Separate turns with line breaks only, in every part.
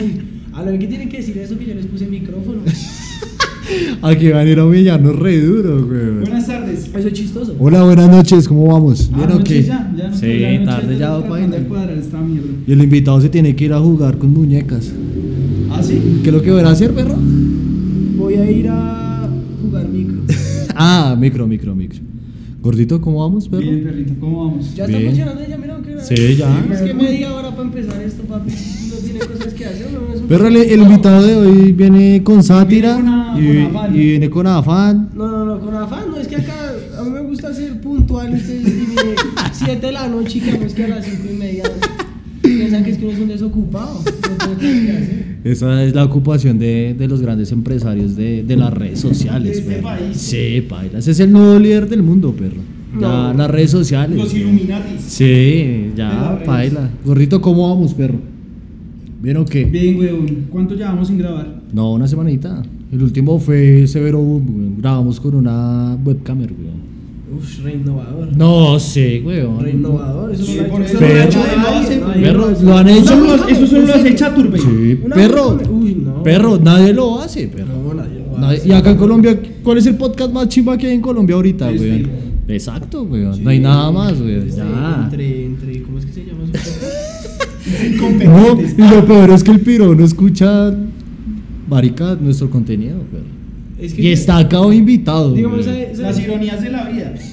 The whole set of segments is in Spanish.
A lo que tienen que decir eso que yo les puse micrófono.
Aquí van a ir a humillarnos re duro, güey.
Buenas tardes.
Eso es chistoso.
Hola, buenas noches, ¿cómo vamos? ¿Bien
Ah,
o qué?
ya, ya no
Sí, tarde ya,
de cuadrar esta mierda.
Y el invitado se tiene que ir a jugar con muñecas.
¿Ah, sí?
¿Qué es lo que van a hacer, perro?
Voy a ir a jugar micro.
Ah, micro, micro, micro. Gordito, ¿cómo vamos, perro?
Bien, perrito, ¿cómo vamos?
Ya está
Bien.
funcionando ya, mira que
Sí, ya.
Es que media hora para empezar esto, papi. No tiene cosas que hacer, no es un-
Perro, el, el invitado de hoy viene con sátira
Viene con a-
y,
con afán.
y viene con afán.
No, no, no, con afán, no, es que acá a mí me gusta ser puntual, ustedes dime 7 de la noche y quedamos que a las 5 y media piensan que es que uno es un desocupado.
Esa es la ocupación de, de los grandes empresarios de, de las redes sociales,
De este
perro.
país.
Sí, paila. Ese es el nuevo líder del mundo, perro. Ya
No.
las redes sociales.
Los Illuminatis.
Sí, ya, paila. Gordito, ¿cómo vamos, perro? ¿Bien o qué?
Bien, weón. ¿Cuánto llevamos sin grabar?
No, una semanita. El último fue Severo Boom. Grabamos con una webcamer, weón.
Uf, re innovador.
No sé, weón.
Re innovador, eso
Sí,
no lo ha hecho no
Perro,
hace.
lo han hecho.
Eso, lo- eso solo lo hace Chaturbey.
Sí, perro.
Uy, no.
Perro, nadie lo hace, perro.
No, nadie lo hace.
y acá en Colombia, ¿cuál es el podcast más chimba que hay en Colombia ahorita, weón? Exacto, weón.
Sí.
No hay nada más, weón. Ya.
Entre, entre, ¿cómo es que se llama?
No, y lo peor es que el piro no escucha, marica, nuestro contenido, weón.
Es que
Y está acá hoy invitado.
Digamos.
Las ironías de la vida.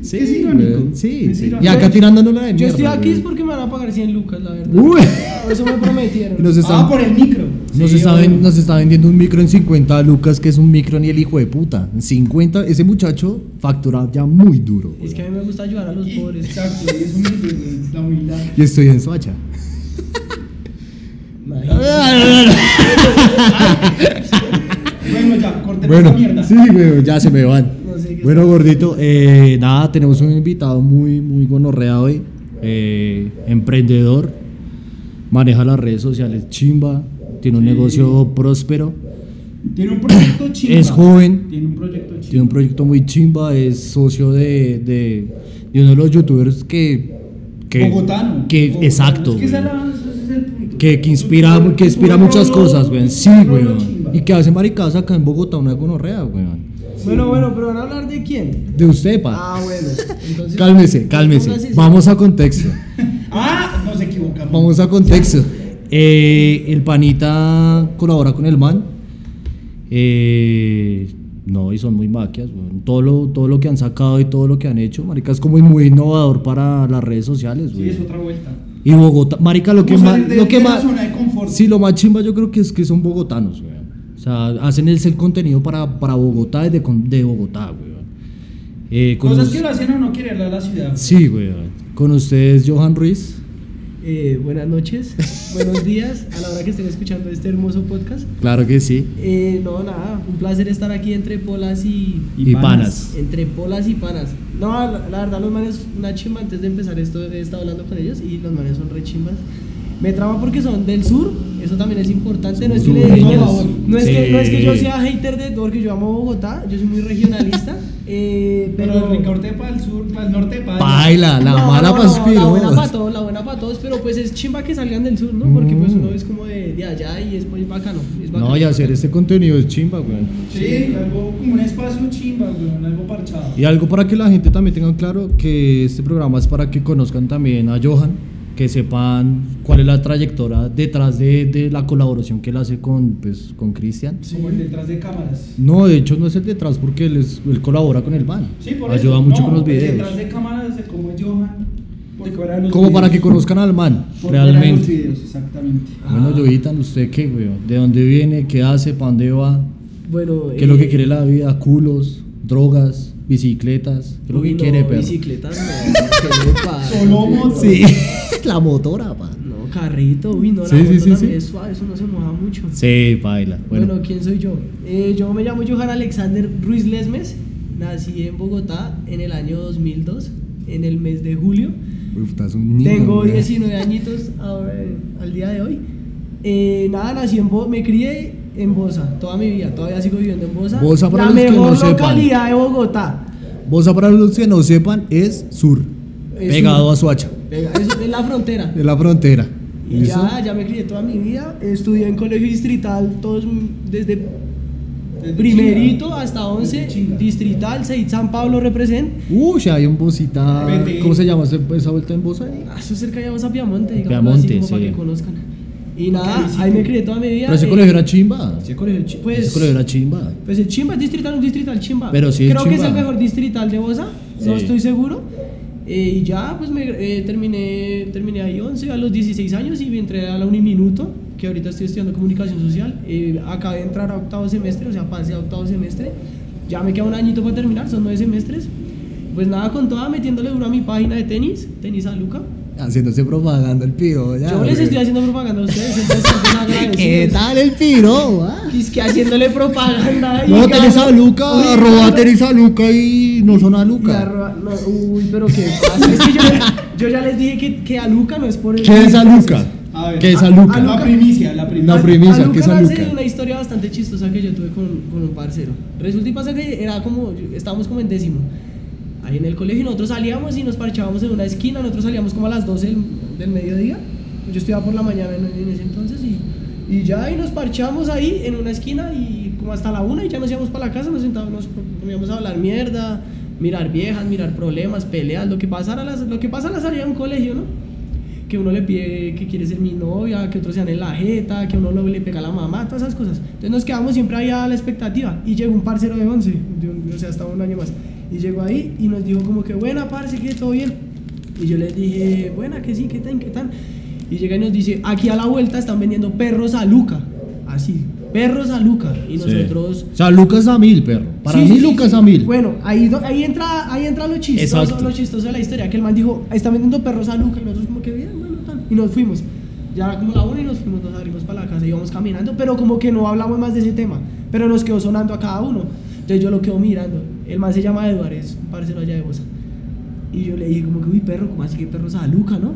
Sí,
es irónico.
Sí,
Es
sí.
irónico.
Y acá tirándonos la de
Yo
mierda,
estoy aquí es porque me van a pagar 100 lucas, la verdad.
Uy.
Eso me prometieron.
Nos está,
Ah, por el micro.
nos,
Sí,
está ven- nos está vendiendo un micro en 50 lucas, que es un micro ni el hijo de puta. En 50, ese muchacho factura ya muy duro.
Es que a mí me gusta ayudar a los
Y-
pobres.
Exacto, y es humilde, la humildad.
Y estoy en Soacha.
Bueno, ya, corten
Bueno,
esta mierda.
sí, weón, ya se me van.
No sé qué
Bueno, gordito, eh, nada, tenemos un invitado muy, muy gonorrea hoy. eh, emprendedor, maneja las redes sociales chimba, tiene un
Sí.
negocio próspero,
Tiene un proyecto chimba.
es joven,
Tiene un proyecto chimba.
tiene un proyecto muy chimba, es socio de, de, de uno de los youtubers que. que
Bogotano.
Que,
Bogotano.
exacto.
Es que
que, que inspira, que inspira muchas cosas, güey. Sí,
chimba.
Y que hace maricadas acá en Bogotá, una gonorrea, güey.
Bueno, bueno, pero van a hablar de quién.
De usted, pa.
Ah, bueno. Entonces,
Cálmese, cálmese. Vamos a contexto.
Ah, nos equivocamos.
Vamos a contexto. Eh, el panita colabora con el man. Eh, no, y son muy maquias, güey. Todo lo, todo lo que han sacado y todo lo que han hecho, marica, es como muy innovador para las redes sociales,
Sí,
güey.
es otra vuelta.
Y Bogotá, marica, lo que más, lo que más, sí, lo más chimba yo creo que es que son bogotanos, güey. O sea, hacen el, el contenido para, para Bogotá y de, con- de Bogotá, güey. Eh, con
Cosas que lo hacen a no quererle a la ciudad.
Sí, güey. Con ustedes, Johan Ruiz.
Eh, buenas noches, buenos días, a la hora que estén escuchando este hermoso podcast.
Claro que sí.
Eh, no, nada, un placer estar aquí entre polas y.
Y, panas.
Entre polas y panas. No, la, la verdad, los manes, una chimba. Antes de empezar esto, he estado hablando con ellos y los manes son re chimbas. Me trama porque son del sur, eso también es importante. No es, que le- no, es que, no es que yo sea hater de porque yo amo Bogotá, yo soy muy regionalista. eh,
Pero
pero.
el norte para el sur, para el norte para
Baila, la
No,
mala
no,
para
no, La buena para todos, la buena para todos, pero pues es chimba que salgan del sur, ¿no? Porque pues
Mm.
uno es como de, de allá y es pues bacano. Es bacano
No, y hacer este contenido es chimba, güey.
Sí, algo como un espacio chimba, weón, algo parchado.
Y algo para que la gente también tenga claro que este programa es para que conozcan también a Johan, que sepan cuál es la trayectoria detrás de, de la colaboración que él hace con, pues, con Cristian.
Como el detrás de cámaras.
No, de hecho no es el detrás porque él, es- él colabora con el man.
Sí, por
Ayuda
eso.
mucho
No,
con los
el
videos.
Detrás de cámaras, es Johan. De los
Como para que
videos.
conozcan al man,
Por los
realmente.
videos, exactamente.
Bueno, Johitan, ¿usted qué, güey? ¿De dónde viene? ¿Qué hace? ¿Para dónde va?
Bueno,
¿Qué es lo que
eh,
quiere la vida? ¿Culos? ¿Drogas? ¿Bicicletas? ¿Qué es lo que
no,
quiere, perro?
Bicicletas, no, ¿qué le pasa?
Solo moto.
Sí, la motora, pa.
No, carrito, uy, no, la
Sí, sí,
moto
sí, sí.
es suave, eso no se moja mucho.
Sí, baila.
Bueno,
Bueno,
¿quién soy yo? Eh, yo me llamo Johan Alexander Ruiz Lesmes, nací en Bogotá en el año 2002, en el mes de julio.
Uf, estás un niño.
Tengo
güey.
19 añitos ahora, eh, al día de hoy. Eh, nada, nací en Bo me crié en Bosa toda mi vida, todavía sigo viviendo en Bosa.
Bosa, para
la
los que no
mejor
sepan.
localidad de Bogotá.
Bosa, para los que no sepan, es sur.
Es
pegado
sur.
a Suacha.
Venga, eso es la frontera.
De la frontera.
Y
¿Listo?
ya, ya me crié toda mi vida. Estudié en colegio distrital, todos desde
Desde
primerito hasta 11,
Desde chinga.
distrital, Seid San Pablo represent.
Uy, hay un bocita. ¿Cómo se llama esa vuelta en voz ahí?
Ah, Eso cerca de a Piamonte, digamos
Piamonte,
así, como para
sí.
que conozcan. Y nada,
visiten.
ahí me crié toda mi vida.
Pero ese
eh,
colegio era chimba.
ese colegio chi- pues,
ese colegio era chimba.
Pues el chimba es distrital, un distrital chimba.
Pero sí es
Creo que es el mejor distrital de Bosa, no
Sí.
estoy seguro. Eh, y ya, pues me eh, terminé, terminé ahí 11 a los 16 años y entré a la Uniminuto, que ahorita estoy estudiando comunicación social. Eh, acabé de entrar a octavo semestre, o sea, pasé a octavo semestre. Ya me queda un añito para terminar, son nueve semestres. Pues nada, con toda metiéndole duro a mi página de tenis, tenis a Luca.
Haciéndose propaganda el piro. ya,
Yo les estoy haciendo propaganda a ustedes, entonces.
¿Qué tal el piro? ah?
Es que haciéndole propaganda. y
No, tenés a Luca, arroba tenés a Luca y no son a Luca.
No, uy, pero qué pasa. Es que yo, yo ya les dije que, que a Luca no es por el.
¿Qué es a Luca?
A ver.
¿Qué es a
A-
Luca?
a
La primicia, la primicia.
La primicia,
a Luca
¿qué es a
nace
Luca?
una historia bastante chistosa que yo tuve con, con un parcero. Resulta y pasa que era como, estábamos como en décimo. Ahí en el colegio nosotros salíamos y nos parchábamos en una esquina, nosotros salíamos como a las 12 del, del mediodía. Yo estudiaba por la mañana en, en ese entonces y, y ya y nos parchamos ahí en una esquina y como hasta la una y ya nos íbamos para la casa, nos sentábamos, nos poníamos a hablar mierda, mirar viejas, mirar problemas, peleas, lo que pasara, las- lo que pasa en la salida de un colegio, ¿no? que uno le pide que quiere ser mi novia, que otros sean en la jeta, que uno lo- le pega a la mamá, todas esas cosas. Entonces nos quedamos siempre ahí a la expectativa. Y llegó un parcero de 11, de un- o sea, hasta un año más. Y llegó ahí y nos dijo como que, buena, parce, que todo bien. Y yo les dije, buena, que sí, que tan, que tan. Y llega y nos dice, aquí a la vuelta están vendiendo perros a Luca. Así, perros a Luca. Y nosotros...
O sea, Lucas a mil, perro. Para mí, Lucas a mil.
Bueno, ahí, ahí, entra, ahí entra lo chistoso,
Exacto.
lo chistoso de la historia, que el man dijo, está vendiendo perros a Luca, y nosotros como que bien, bueno, tal, y nos fuimos. Ya era como la una y nos fuimos, nos abrimos para la casa, íbamos caminando, pero como que no hablamos más de ese tema, pero nos quedó sonando a cada uno. Entonces yo lo quedo mirando, el man se llama Eduardo, es un parcero allá de Bosa. Y yo le dije como que, uy, perro, ¿cómo así que perros a Luca, no?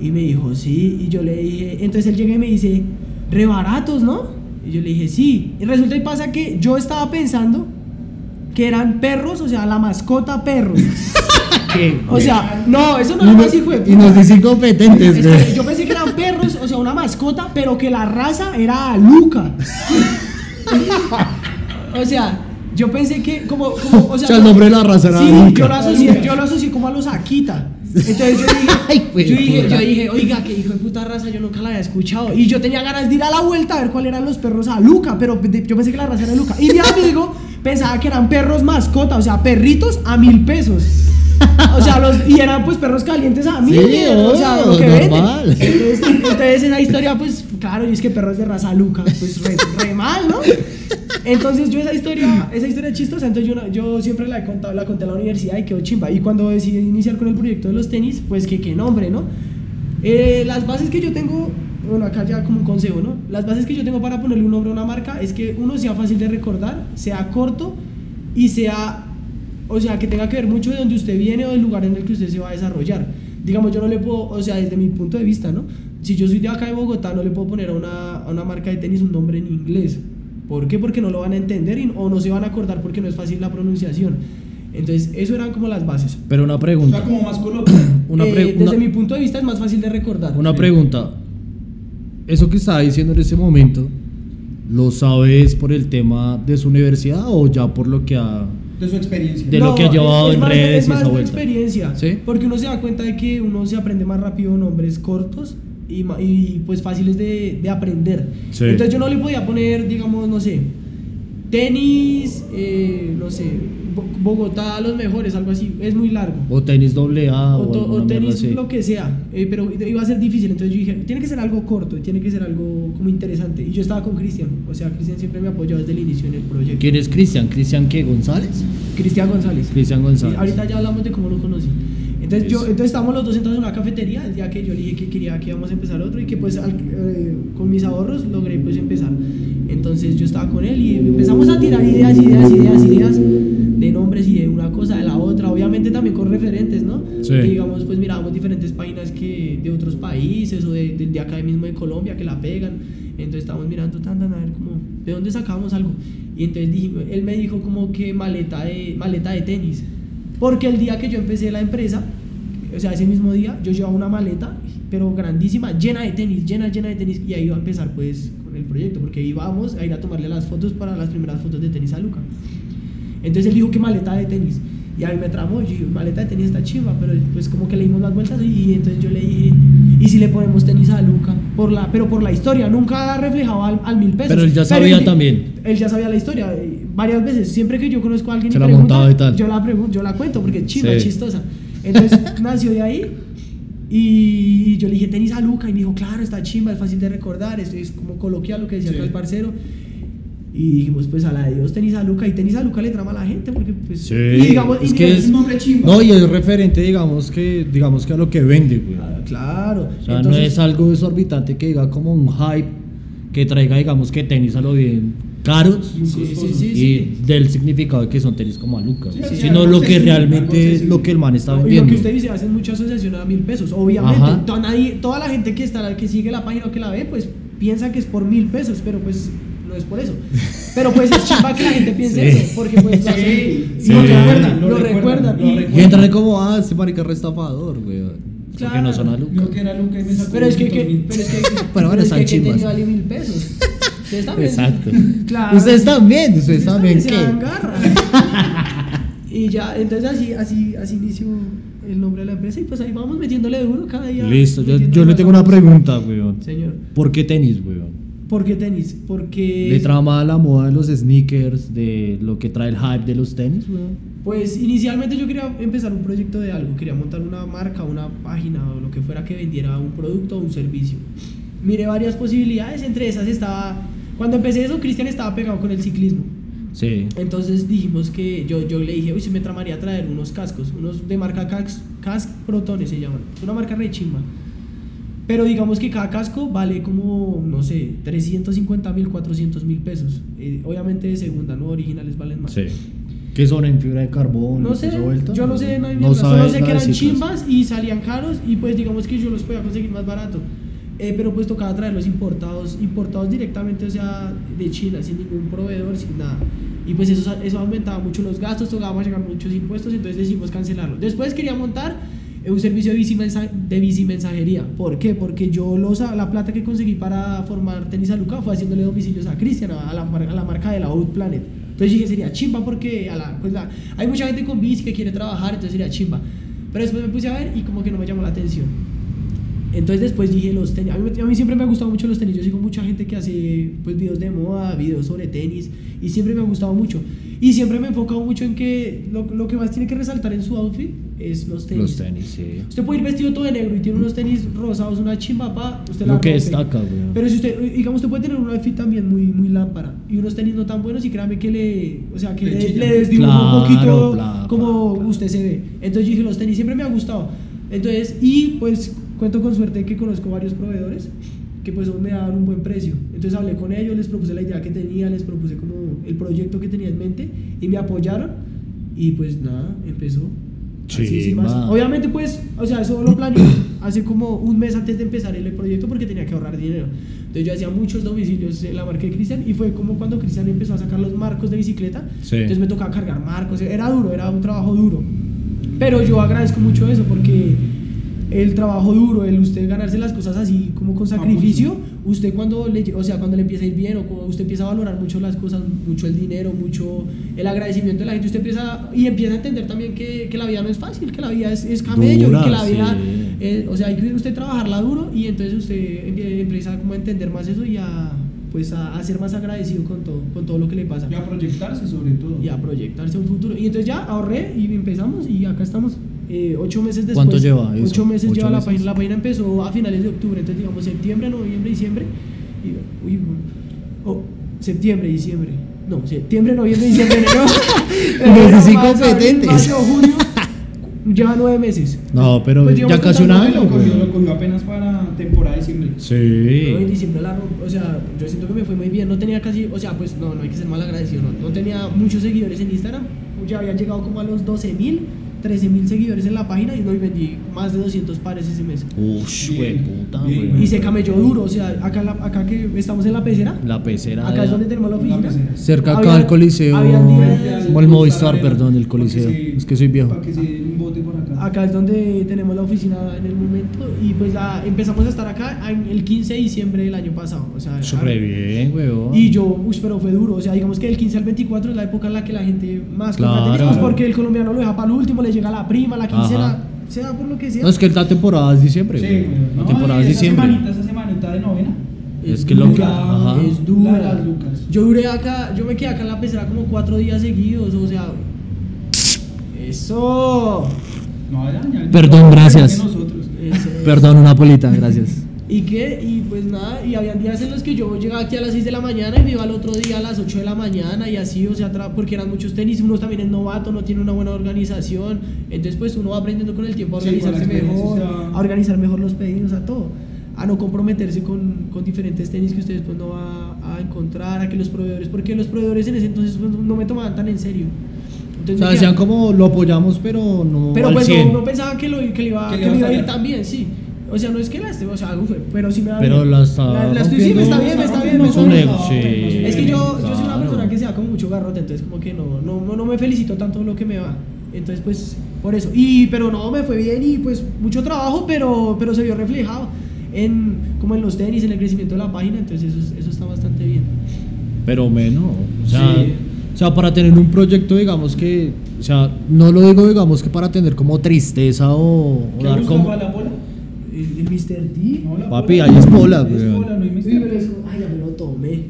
Y me dijo, sí, y yo le dije, entonces él llega y me dice, re baratos, ¿no? Y yo le dije, sí. Y resulta y pasa que yo estaba pensando que eran perros, o sea, la mascota perros.
¿Qué?
O sea, no, eso no más hijo de
y nos
puta.
dice incompetentes,
Es
güey.
que yo pensé que eran perros, o sea, una mascota, pero que la raza era Luca. o sea, yo pensé que como, como o sea,
O sea, el nombre de la raza era
sí,
Luca.
yo lo asocié, yo lo asocié como a los Akita. Entonces yo dije,
Ay, pues,
yo dije,
puta.
yo dije, oiga, que hijo de puta raza, yo nunca la había escuchado. Y yo tenía ganas de ir a la vuelta a ver cuáles eran los perros a Luca, pero de- yo pensé que la raza era Luca. Y mi amigo pensaba que eran perros mascota, o sea, perritos a mil pesos. O sea, los, y eran pues perros calientes a
Sí,
o sea, lo que
obvio,
venden.
normal.
Entonces, entonces esa historia, pues, claro, y es que perros de raza Luca, pues re, re mal, ¿no? Entonces yo esa historia, esa historia chistosa, entonces yo, yo siempre la he contado, la conté en la universidad y quedó chimba. Y cuando decidí iniciar con el proyecto de los tenis, pues que qué nombre, ¿no? Eh, las bases que yo tengo, bueno, acá ya como un consejo, ¿no? Las bases que yo tengo para ponerle un nombre a una marca es que uno sea fácil de recordar, sea corto y sea, o sea, que tenga que ver mucho de donde usted viene o del lugar en el que usted se va a desarrollar. Digamos, yo no le puedo, o sea, desde mi punto de vista, ¿no? Si yo soy de acá de Bogotá, no le puedo poner a una, a una marca de tenis un nombre en inglés. ¿Por qué? Porque no lo van a entender y- o no se van a acordar porque no es fácil la pronunciación. Entonces, eso eran como las bases.
Pero una
O
pregunta.
sea, como más.
Una,
Eh, desde
una-
mi punto de vista es más fácil de recordar.
una pregunta. Eso que estaba diciendo en ese momento, ¿lo sabes por el tema de su universidad o ya por lo que ha...
De su experiencia.
de lo que ha llevado
es
en
más de-
redes
es
y
más
esa
de
vuelta.
experiencia.
¿Sí?
Porque uno se da cuenta de que uno se aprende más rápido nombres cortos y, y, pues fáciles de, de aprender.
Sí.
Entonces yo no le podía poner, digamos, no sé, tenis, eh, no sé, Bo- Bogotá los mejores, algo así. Es muy largo.
O tenis doble A
O,
o,
to- tenis, lo que sea, eh, pero iba a ser difícil, entonces yo dije, tiene que ser algo corto, tiene que ser algo como interesante. Y yo estaba con Cristian, o sea, Cristian siempre me apoyó desde el inicio en el proyecto.
¿Quién es Cristian? ¿Cristian qué? ¿González?
Cristian González.
Cristian González.
Sí, ahorita ya hablamos de cómo lo conocí. Entonces, yo, entonces estábamos los dos sentados en una cafetería el día que yo le dije que quería que íbamos a empezar otro y que pues al- eh, con mis ahorros logré pues empezar. Entonces yo estaba con él y empezamos a tirar ideas, ideas, ideas, ideas de nombres y de una cosa de la otra. Obviamente también con referentes, ¿no?
Sí.
Que digamos pues mirábamos diferentes páginas que de otros países o de, de, de acá mismo de Colombia que la pegan. Entonces estábamos mirando tan, tan, a ver como de dónde sacábamos algo. Y entonces él me dijo como que maleta de, maleta de tenis. Porque el día que yo empecé la empresa, o sea, ese mismo día, yo llevaba una maleta, pero grandísima, llena de tenis, llena, llena de tenis, y ahí iba a empezar pues con el proyecto, porque íbamos a ir a tomarle las fotos para las primeras fotos de tenis a Luca. Entonces él dijo que maleta de tenis. Y a mí me tramó, yo dije, maleta de tenis está chimba, pero pues como que le dimos más vueltas y entonces yo le dije, ¿y si le ponemos tenis a Luca? Por la, pero por la historia, nunca reflejaba al, al mil pesos.
Pero él ya sabía
él-
también.
Él ya sabía la historia, eh, varias veces, siempre que yo conozco a alguien y
la
pregunta,
y tal.
yo la pregunto, yo la cuento porque es chimba,
Sí.
es chistosa. Entonces nació de ahí y yo le dije tenis a Luca y me dijo, claro, está chimba, es fácil de recordar, es, es como coloquial lo que decía
Sí.
acá el parcero. Y dijimos, pues a la de Dios, tenis a Luca. Y tenis a Luca le trama a la gente porque, pues.
Sí,
y digamos,
es
y
que es-
un nombre chimba.
No, y es referente, digamos que, digamos que a lo que vende, güey.
Ah, Claro.
O sea, no
Entonces,
es algo exorbitante que diga como un hype que traiga, digamos, que tenis a lo bien caros
Sí, sí, sí,
y
sí.
del significado de que son tenis como a Lucas,
Sí, sí,
sino lo que realmente es lo que el man está
Y lo
vendiendo.
que usted dice, hacen mucha asociación a mil pesos. Obviamente, toda, nadie, toda la gente que está que sigue la página o que la ve, pues piensa que es por mil pesos, pero pues no es por eso. Pero pues es chimba que la gente piense
Sí.
eso, porque pues lo,
Sí,
hacen-
sí.
lo recuerdan,
lo recuerdan, lo
y-
recuerdan.
Y entran como, ah, este marica es restafador, güey. Porque
Claro.
no son a Lucas.
Yo que era Luca y me sacó
Pero es que,
200
que- pero es que,
Pero bueno,
es que que mil pesos. Ustedes también.
Exacto.
Claro.
Ustedes también, ustedes
Ustedes
también, ¿qué?
y ya, entonces así, así, así inició el nombre de la empresa y pues ahí vamos metiéndole duro cada día.
Listo, yo, yo le tengo una pregunta, weón.
Señor,
¿Por qué tenis, weón?
¿por qué tenis? Porque...
¿Le trama la moda de los sneakers, de lo que trae el hype de los tenis, weón?
Pues inicialmente yo quería empezar un proyecto de algo, quería montar una marca, una página o lo que fuera que vendiera un producto o un servicio. Miré varias posibilidades, entre esas estaba, cuando empecé eso, Cristian estaba pegado con el ciclismo.
Sí.
Entonces dijimos que yo, yo le dije, uy, se me tramaría traer unos cascos, unos de marca Cask, Cask Protones se llaman, es una marca re chimba. Pero digamos que cada casco vale como, no sé, 350 mil, 400 mil pesos. Eh, obviamente de segunda, no originales valen más.
Sí. ¿Qué son en fibra de carbono?
No sé,
¿Eso vuelta?
yo no sé, no, hay
no
mierda, solo
sabes
sé que eran chimbas y salían caros y pues digamos que yo los podía conseguir más barato. Eh, pero pues tocaba traerlos importados, importados directamente, o sea, de China, sin ningún proveedor, sin nada. Y pues eso, eso aumentaba mucho los gastos, tocaba llegar muchos impuestos, entonces decidimos cancelarlo. Después quería montar eh, un servicio de bicimensa- de bicimensajería. ¿Por qué? Porque yo los, la plata que conseguí para formar Tenis a Luca fue haciéndole domicilios a Cristian, a a la marca de la Out Planet. Entonces dije, sería chimba porque a la, pues la- hay mucha gente con bici que quiere trabajar, entonces sería chimba. Pero después me puse a ver y como que no me llamó la atención. Entonces después dije los tenis. A mí, a mí siempre me han gustado mucho los tenis. Yo sigo mucha gente que hace pues videos de moda, videos sobre tenis y siempre me ha gustado mucho. Y siempre me he enfocado mucho en que lo, lo que más tiene que resaltar en su outfit es los tenis.
Los tenis, sí.
Usted puede ir vestido todo de negro y tiene unos tenis rosados, una chimba, pa, usted la
Lo que destaca, weón.
Pero si usted, digamos, usted puede tener un outfit también muy, muy lámpara y unos tenis no tan buenos y créame que le, o sea, que
Le
le, le desdibuja
Claro,
un poquito
bla,
como
bla.
usted se ve. Entonces yo dije, los tenis siempre me ha gustado. Entonces, y pues cuento con suerte que conozco varios proveedores que pues me daban un buen precio. Entonces hablé con ellos, les propuse la idea que tenía, les propuse como el proyecto que tenía en mente y me apoyaron y pues nada, empezó. Así,
Chimba.
más. Obviamente pues, o sea, eso lo planeé hace como un mes antes de empezar el proyecto porque tenía que ahorrar dinero. Entonces yo hacía muchos domicilios en la marca de Cristian y fue como cuando Cristian empezó a sacar los marcos de bicicleta.
Sí.
Entonces me tocaba cargar marcos, era duro, era un trabajo duro. Pero yo agradezco mucho eso porque el trabajo duro, el usted ganarse las cosas así como con sacrificio, usted cuando le, o sea, cuando le empieza a ir bien o cuando usted empieza a valorar mucho las cosas, mucho el dinero, mucho el agradecimiento de la gente, usted empieza y empieza a entender también que, que la vida no es fácil, que la vida es, es camello
Dura,
y que la vida,
sí.
eh, o sea, hay que usted trabajarla duro y entonces usted empie- empieza como a entender más eso y a pues a, a ser más agradecido con todo, con todo lo que le pasa
Y a proyectarse sobre todo.
y a proyectarse un futuro. Y entonces ya ahorré y empezamos y acá estamos. Eh, ocho meses después.
¿Cuánto lleva eso?
Ocho meses
¿Ocho
lleva la
meses?
página. La página empezó a finales de octubre, entonces digamos septiembre, noviembre, diciembre. Y, uy, oh, septiembre, diciembre. No, septiembre, noviembre, diciembre, enero. Abril, mayo, junio. Lleva nueve meses.
No, pero
Pues digamos
ya casi un año,
lo cogió,
weón.
lo cogió apenas para temporada de diciembre.
No, en
Sí.
diciembre la o sea, yo siento que me fue muy bien, no tenía casi, o sea, pues no, no hay que ser mal agradecido, no, no tenía muchos seguidores en Instagram, ya habían llegado como a los 12 mil, 13 mil seguidores en la página y no y vendí más de 200 pares ese mes.
Ush, güey, puta, güey.
Y se camelló duro, o sea, acá, la- acá que estamos en la pecera,
La pecera.
acá
de-
es donde tenemos la oficina.
Cerca acá
Había-
del Coliseo. O el Movistar, perdón, el Coliseo.
Para que se-
Es que soy viejo.
Para que se den un bote por acá.
Es donde tenemos la oficina en el momento y pues la, empezamos a estar acá en el 15 de diciembre del año pasado. O sea,
Súper bien, weón.
Y yo, uy, pero fue duro. O sea, digamos que del 15 al 24 es la época en la que la gente más
Claro.
porque el colombiano lo deja para el último, le llega la prima, la quincena,
Ajá.
sea por lo que sea.
No, es que la temporada es diciembre,
Sí,
güey.
güey.
La
No,
temporada es diciembre.
semanita, esa semanita de novena.
Es que lo que-
es dura.
La las lucas.
Yo duré acá, yo me quedé acá en la pecera como cuatro días seguidos, o sea. Eso.
No, ya.
Perdón, gracias. Perdón, una polita, gracias.
¿Y qué? Y pues nada, y habían días en los que yo llegaba aquí a las 6 de la mañana y me iba al otro día a las 8 de la mañana y así, o sea, porque eran muchos tenis, uno también es novato, no tiene una buena organización, entonces pues uno va aprendiendo con el tiempo a
Sí,
organizarse
experiencia
mejor, a organizar mejor los pedidos, a todo, a no comprometerse con, con diferentes tenis que ustedes pues no va a encontrar, a que los proveedores, porque los proveedores en ese entonces pues, no me tomaban tan en serio.
O
Entonces,
sea,
me
decían
quedaba-
como lo apoyamos, pero no
pero
al
pues
100.
no, no pensaba que, lo, que le iba,
Que
que
le iba
iba
a
ir tan bien, sí. O sea, no es que la esté, o sea, uf, pero sí me va
Pero
bien.
la está
La, la estoy, sí, me está bien, me está bien, me
Es
está
un
bien.
ego, sí.
Es que yo, yo soy una
Claro.
persona que se da como mucho garrote, entonces como que no, no, no, no me felicito tanto lo que me va. Entonces pues, por eso. Y, pero no, me fue bien y pues mucho trabajo, pero, pero se vio reflejado en, como en los tenis, en el crecimiento de la página, entonces eso, es- eso está bastante bien.
Pero menos. O sea,
Sí.
O sea, para tener un proyecto, digamos que. O sea, no lo digo, digamos que para tener como tristeza o, o
¿Qué
dar como.
la bola?
El, el Mr. D.
No, la
Papi,
bola.
ahí es bola,
Es
weón.
bola, no hay
pero eso, ay, ya me lo tomé.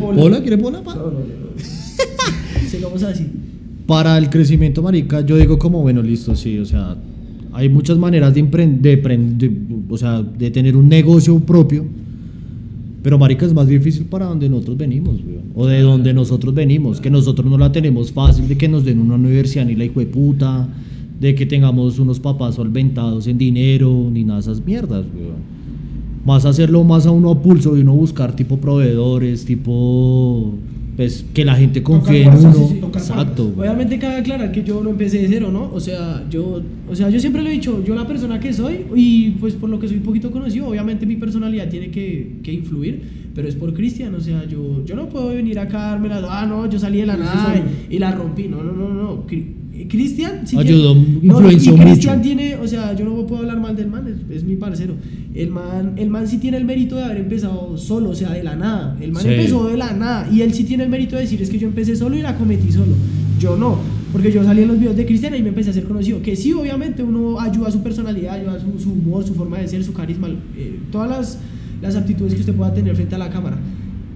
Bola.
¿Pola? ¿Quiere pola, pa?
No, no, no. así.
Para el crecimiento, marica, yo digo como, bueno, listo, sí, o sea, hay muchas maneras de emprender, o sea, de tener un negocio propio, pero marica es más difícil para donde nosotros venimos, weón, o de donde nosotros venimos, que nosotros no la tenemos fácil de que nos den una universidad ni la hijo de puta, de que tengamos unos papás solventados en dinero, ni nada de esas mierdas, weón. Más hacerlo más a uno a pulso y uno buscar tipo proveedores, tipo pues que la gente confíe en uno.
sí, sí, tocar
Exacto.
Obviamente cabe aclarar que yo no empecé de cero, ¿no? O sea, yo, o sea, yo siempre lo he dicho, yo la persona que soy y pues por lo que soy un poquito conocido, obviamente mi personalidad tiene que, que influir, pero es por Cristian, o sea, yo, yo no puedo venir acá a darme la, ah, no, yo salí de la nada y, y la rompí, no, no, no, no. Cri- Cristian sí
Ayudó, influenció
y Cristian tiene, o sea, yo no puedo hablar mal del man, es, es mi parcero. El man, el man sí tiene el mérito de haber empezado solo, o sea, de la nada. El man
Sí.
empezó de la nada y él sí tiene el mérito de decir es que yo empecé solo y la cometí solo. Yo no, porque yo salí en los videos de Cristian y me empecé a ser conocido. Que sí, obviamente uno ayuda a su personalidad, ayuda a su, su humor, su forma de ser, su carisma, eh, todas las, las aptitudes que usted pueda tener frente a la cámara.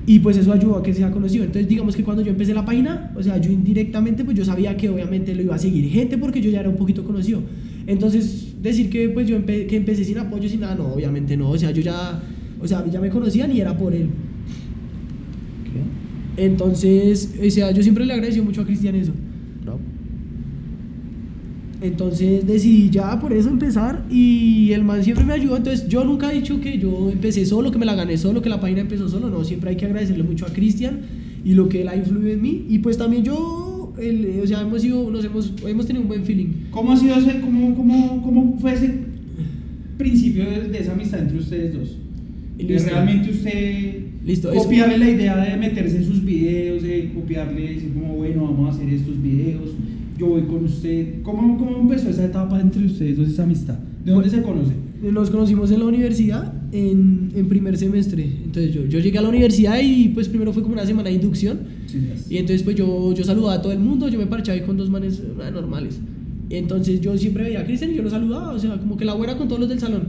Y pues eso ayudó a que sea conocido. Entonces, digamos que cuando yo empecé la página, o sea, yo indirectamente, pues yo sabía que obviamente lo iba a seguir gente porque yo ya era un poquito conocido. Entonces, decir que pues yo empe- que empecé sin apoyo, sin nada, no, obviamente no. O sea, yo ya, o sea, ya me conocían y era por él. Entonces, o sea, yo siempre le agradecí mucho a Cristian eso. Entonces decidí ya por eso empezar y el man siempre me ayudó. Entonces yo nunca he dicho que yo empecé solo, que me la gané solo, que la página empezó solo. No, siempre hay que agradecerle mucho a Cristian y lo que él ha influido en mí. Y pues también yo, el- o sea, hemos, sido, nos hemos, hemos tenido un buen feeling.
¿Cómo ha sido ese, cómo, cómo, cómo fue ese principio de, de esa amistad entre ustedes dos?
Listo.
realmente usted
Listo, es-
copiarle la idea de meterse en sus videos, de copiarle, decir como, bueno, vamos a hacer estos videos, yo voy con usted. ¿Cómo, cómo empezó esa etapa entre ustedes dos, esa amistad? ¿De dónde se conoce?
Nos conocimos en la universidad en, en primer semestre. Entonces yo, yo llegué a la universidad y pues primero fue como una semana de inducción. Y entonces pues yo, yo saludaba a todo el mundo, yo me parchaba ahí con dos manes ah, normales. Entonces yo siempre veía a Cristian y yo lo saludaba, o sea, como que la buena con todos los del salón.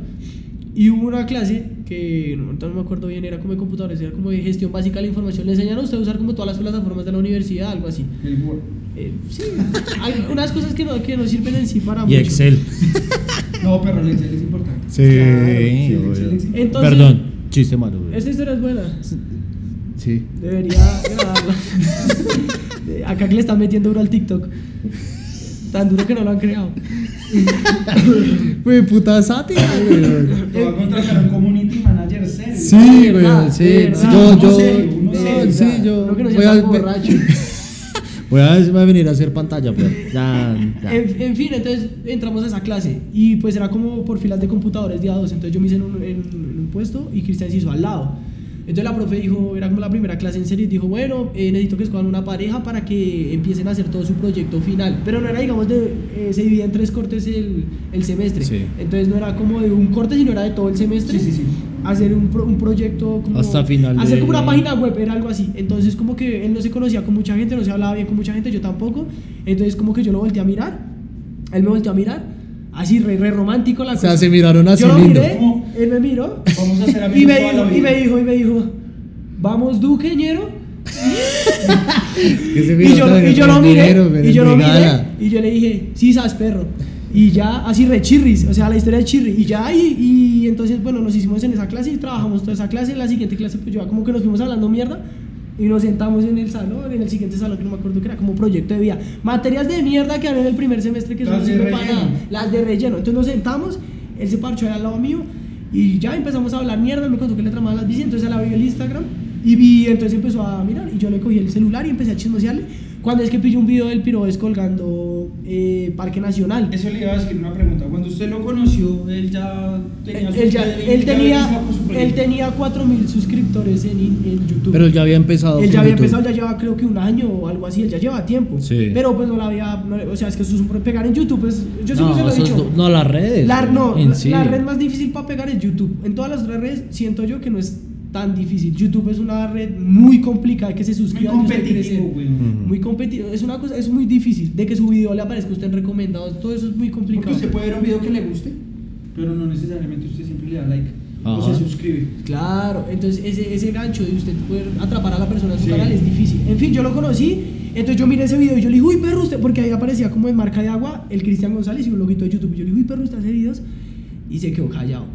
Y hubo una clase que no, no me acuerdo bien, era como de computadores, era como de gestión básica de la información. Le enseñan a usted a usar como todas las plataformas de la universidad, algo así.
El Word.
Eh, sí, hay unas cosas que no, que no sirven en sí para
Y
mucho.
Excel.
No, pero el Excel es importante.
Sí,
Claro,
sí.
Entonces-
Perdón, chiste malo. güey.
Esta historia es buena.
Sí.
Debería grabarla. Acá que le están metiendo duro al TikTok. Tan duro que no lo han creado.
Güey, puta sátira, güey.
Te va a contratar un.
Sí, güey, sí. Yo, yo. no, sí, yo.
No que
voy, a,
borracho.
voy a voy a venir a hacer pantalla, pero ya. ya.
En, en fin, entonces entramos a esa clase y pues era como por filas de computadores de a dos. Entonces yo me hice en un, en- en un puesto y Cristian se hizo al lado. Entonces la profe dijo, era como la primera clase en serio, dijo, bueno, eh, necesito que escojan una pareja para que empiecen a hacer todo su proyecto final. Pero no era, digamos, de, eh, se dividía en tres cortes el, el semestre.
Sí.
Entonces no era como de un corte, sino era de todo el semestre.
Sí, sí.
Hacer un, pro- un proyecto como...
Hasta final
Hacer
de-
como una página web, era algo así. Entonces como que él no se conocía con mucha gente, no se hablaba bien con mucha gente, yo tampoco. Entonces como que yo lo volteé a mirar, él me volteó a mirar, así re, re romántico la
O sea,
cosa.
se miraron así
Yo lo
lindo.
miré, él me miró
Vamos a
y
amigos
me
toda la
dijo, y me dijo, y me dijo, vamos duqueñero. Y yo, y yo lo miré, y yo lo miré, y yo le dije, sí, sabes perro. Y ya, así re chirris, o sea, la historia de chirri. Y ya, y, y entonces, bueno, nos hicimos en esa clase y trabajamos toda esa clase. En la siguiente clase, pues yo como que nos fuimos hablando mierda. Y nos sentamos en el salón, en el siguiente salón, que no me acuerdo que era como proyecto de vida. Materias de mierda que había en el primer semestre que
Las
son
de
para nada. Las de relleno. Entonces nos sentamos, él se parchó al lado mío y ya empezamos a hablar mierda. Me contó que le tramaba las bici, entonces la vi el Instagram y vi, entonces empezó a mirar y yo le cogí el celular y empecé a chismosearle. Cuando es que pillé un video del piro descolgando eh, Parque Nacional.
Eso le iba a decir una pregunta. Cuando usted lo conoció, él ya tenía
Él,
su-
él ya- él tenía, él tenía 4000 suscriptores en, en YouTube.
Pero él ya había empezado.
Él ya había
YouTube.
empezado, ya lleva creo que un año o algo así, él ya lleva tiempo.
Sí.
Pero pues no la había, no- o sea, es que eso es un- pegar en YouTube, pues yo siempre se
No,
lo he
es
dicho.
no, las redes.
La, no,
en
la,
sí.
la red más difícil para pegar es YouTube. En todas las otras redes siento yo que no es tan difícil. YouTube es una red muy complicada que se
Muy
suscriba y usted
competitivo, güey.
Mm.
Muy competitivo, es una cosa, es muy difícil de que su video le aparezca a usted en recomendados, todo eso es muy
Porque
complicado.
usted puede ver un video que le guste, pero no necesariamente usted siempre le da like o
Ajá.
se suscribe.
Claro, entonces ese, ese gancho de usted poder atrapar a la persona en su
Sí.
canal es difícil. En fin, yo lo conocí, entonces yo miré ese video y yo le dije, uy, perro, usted, porque ahí aparecía como en marca de agua el Cristian González y un loguito de YouTube. Y yo le dije, uy, perro, usted hace videos. Y se quedó callado.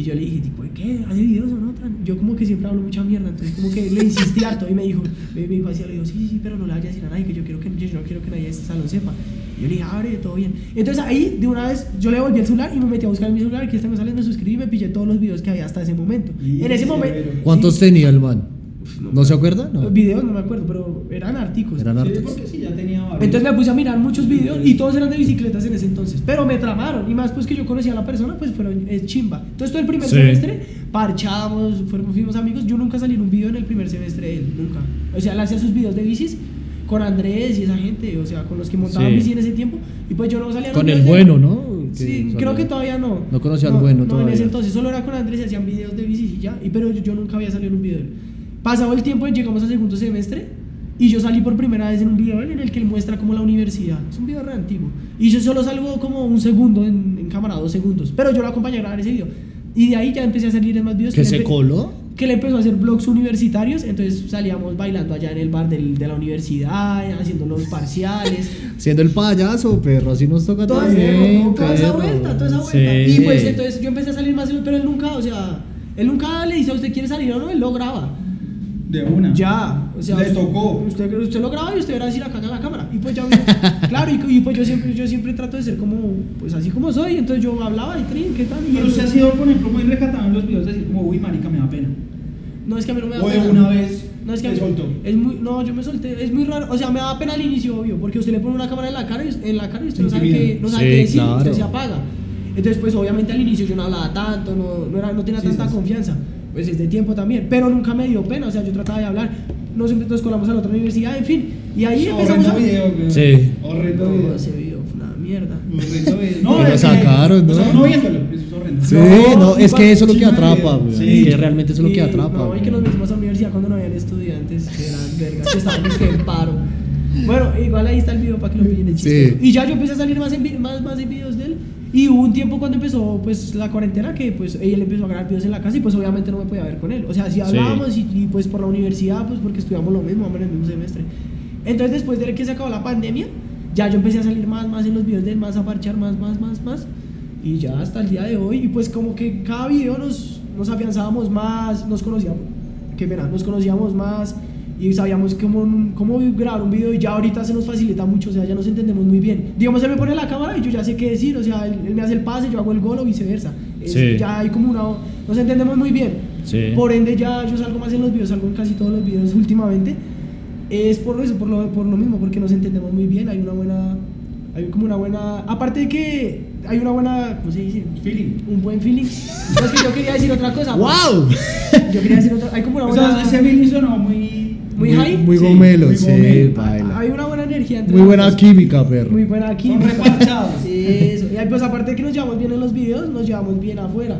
Y yo le dije, tipo, ¿qué? ¿Hace videos o no? Tan? Yo como que siempre hablo mucha mierda, entonces como que le insistí harto y me dijo, me, me dijo así, le digo, sí, sí, sí, pero no le vayas a decir a nadie, que yo quiero que, yo no quiero que nadie de este salón sepa. Y yo le dije, abre, todo bien. Entonces ahí, de una vez, yo le volví el celular y me metí a buscar en mi celular, que este González me suscribí y me pillé todos los videos que había hasta ese momento.
Y
en ese momento...
¿Cuántos
sí,
tenía el man?
No
¿No se acuerda? No.
Los videos no me acuerdo, pero eran artículos.
Eran
Sí, porque sí, ya tenía varios.
Entonces me puse a mirar muchos videos y todos eran de bicicletas en ese entonces. Pero me tramaron y más pues que yo conocía a la persona, pues fueron es chimba. Entonces todo el primer
Sí.
semestre parchamos, fuimos, fuimos amigos. Yo nunca salí en un video en el primer semestre de él, nunca. O sea, él hacía sus videos de bicis con Andrés y esa gente, o sea, con los que montaban
Sí.
bici en ese tiempo. Y pues yo no salía en
Con el
de
bueno, ¿no?
Sí, creo que todavía no.
No conocía al bueno
No, en
todavía.
ese entonces solo era con Andrés y hacían videos de bicis y ya. Y, pero yo, yo nunca había salido en un video de él. Pasado el tiempo, llegamos al segundo semestre y yo salí por primera vez en un video en el que él muestra como la universidad. Es un video re antiguo. Y yo solo salgo como un segundo en, en cámara, dos segundos. Pero yo lo acompañé a grabar ese video. Y de ahí ya empecé a salir en más videos.
¿Que
él
se coló?
que él empezó a hacer vlogs universitarios, entonces salíamos bailando allá en el bar del- de la universidad, haciendo los parciales.
Siendo el payaso, perro, así nos toca también.
toda esa vuelta, toda esa vuelta.
Sí.
Y pues entonces yo empecé a salir más, pero él nunca, o sea, él nunca le dice a usted quiere salir o no, él lo graba.
De una.
Ya, o sea,
Le
usted-
tocó.
Usted, usted lo graba y usted verá decir acá en la cámara. Y pues ya, claro, y, y pues yo siempre, yo siempre trato de ser como, pues así como soy, entonces yo hablaba y trin, ¿qué tal? Y
Pero usted ha sido, por ejemplo, muy recatado en los videos, decir como, uy, marica, me da pena.
no es que a mí no me da
O de
pena.
una vez
No, es que mí-
soltó.
Es muy, no, yo me solté. Es muy raro. O sea, me da pena al inicio, obvio. Porque usted le pone una cámara en la cara y, en la cara y usted no sabe, qué, no sabe
Sí,
qué decir.
claro.
Usted se apaga. Entonces, pues obviamente al inicio yo no hablaba tanto, no, no, era, no tenía
Sí,
tanta
sí, sí.
confianza. Pues es de tiempo también. Pero nunca me dio pena. O sea, yo trataba de hablar. Nos, nos colamos a la otra universidad, en fin. Y ahí empezamos
Horrendo
a.
video, güey.
Sí.
Horrendo
No,
video.
ese video fue una mierda.
Horrendo video.
Que lo
que-
sacaron, ¿no?
O sea, no viéndolo, eso es horrendo.
Sí,
No,
no, es que eso es lo que atrapa, güey.
Sí.
Es que realmente eso es lo que atrapa.
No, y
güey.
que nos metimos a la universidad cuando no habían estudiantes, que eran vergas, que estaban es que en paro. Bueno, igual ahí está el video para que lo pillen el chiste.
Sí.
Y ya yo empecé a salir más en, más, más en videos de él. Y hubo un tiempo cuando empezó pues la cuarentena que pues él empezó a grabar videos en la casa y pues obviamente no me podía ver con él. O sea, sí hablábamos y, y, pues por la universidad, pues porque estudiamos lo mismo, hombre, en el mismo semestre. Entonces después de que se acabó la pandemia, ya yo empecé a salir más, más en los videos de él, más a parchar, más, más, más, más. Y ya hasta el día de hoy, y pues como que cada video nos, nos afianzábamos más, nos conocíamos, qué pena, nos conocíamos más y sabíamos cómo, cómo grabar un video y ya ahorita se nos facilita mucho, o sea, ya nos entendemos muy bien. Digamos, él me pone la cámara y yo ya sé qué decir, o sea, él, él me hace el pase, yo hago el gol o viceversa. Es-
Sí.
Ya hay como una... Nos entendemos muy bien.
Sí.
Por ende ya yo salgo más en los videos, salgo en casi todos los videos últimamente. Es por eso, por lo, por lo mismo, porque nos entendemos muy bien, hay una buena... Hay como una buena... Aparte de que hay una buena, ¿cómo se dice?
Feeling.
Un buen feeling. No, es que yo quería decir otra cosa.
¡Wow!
Yo quería decir otra, hay como una
O sea,
buena,
ese feeling sonó muy.
Muy high.
Muy
Sí,
gomelo,
muy
sí,
gomelo.
baila.
Hay una buena energía entre
Muy buena química, perro.
Muy buena
Son
química. Sí, eso. Y pues aparte de que nos llevamos bien en los videos, nos llevamos bien afuera.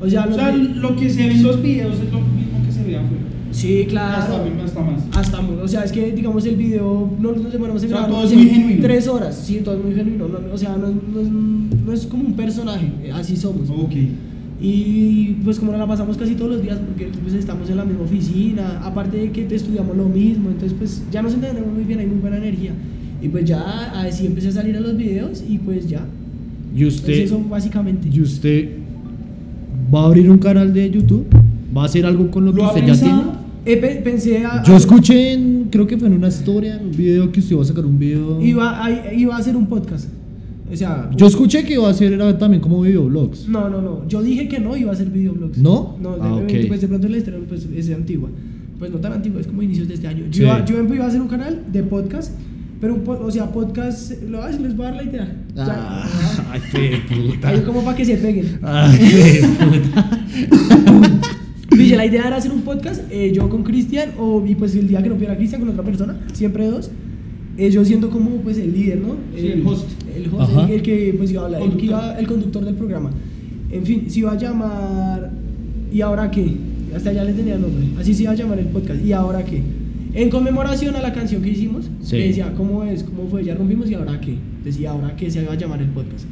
O sea,
O sea, lo que se ve en los videos es lo mismo que se ve afuera.
Sí, claro.
Hasta, hasta más.
Hasta, o sea, es que digamos el video no nos demoramos en
O sea,
grabar
todo es muy genuino.
tres horas, sí, todo es muy genuino, no- o sea, no, es- no es, no es como un personaje, así somos.
Ok.
Y pues como nos la pasamos casi todos los días porque pues estamos en la misma oficina, aparte de que estudiamos lo mismo, entonces pues ya nos entendemos muy bien, hay muy buena energía. Y pues ya así empecé a salir a los videos y pues ya.
¿Y usted,
eso básicamente.
¿Y usted va a abrir un canal de YouTube? ¿Va a hacer algo con lo que
¿Lo ha
usted ya tiene?
Eh, pe- pensé a,
Yo escuché, en- creo que fue en una historia, en un video que usted iba a sacar un video.
Iba a, iba a hacer un podcast. O sea,
Yo escuché que iba a era también como videoblogs.
No, no, no. Yo dije que no iba a hacer videoblogs.
¿No?
No, de-
Ah, ok.
pues de pronto la historia pues, es antigua. Pues no tan antigua, es como inicios de este año. Yo,
Sí.
iba, yo iba a hacer un canal de podcast, pero un o sea, podcast, lo decir, les voy a dar la idea. Ya.
Ah, ay, qué puta.
Ahí como para que se peguen.
Ay, qué puta.
Dije, la idea era hacer un podcast, eh, yo con Cristian, o y pues el día que no pudiera Cristian con otra persona, siempre dos. Eh, yo siendo como pues el líder, ¿no?
Sí, el host.
El host, el, el que pues iba a hablar, el, que
Conductor.
iba- el conductor del programa. En fin, se iba a llamar ¿Y ahora qué? Hasta ya le tenía nombre. Así se iba a llamar el podcast. ¿Y ahora qué? En conmemoración a la canción que hicimos,
Sí.
que decía cómo es, cómo fue, ya rompimos y ahora qué. Decía ahora qué se iba a llamar el podcast.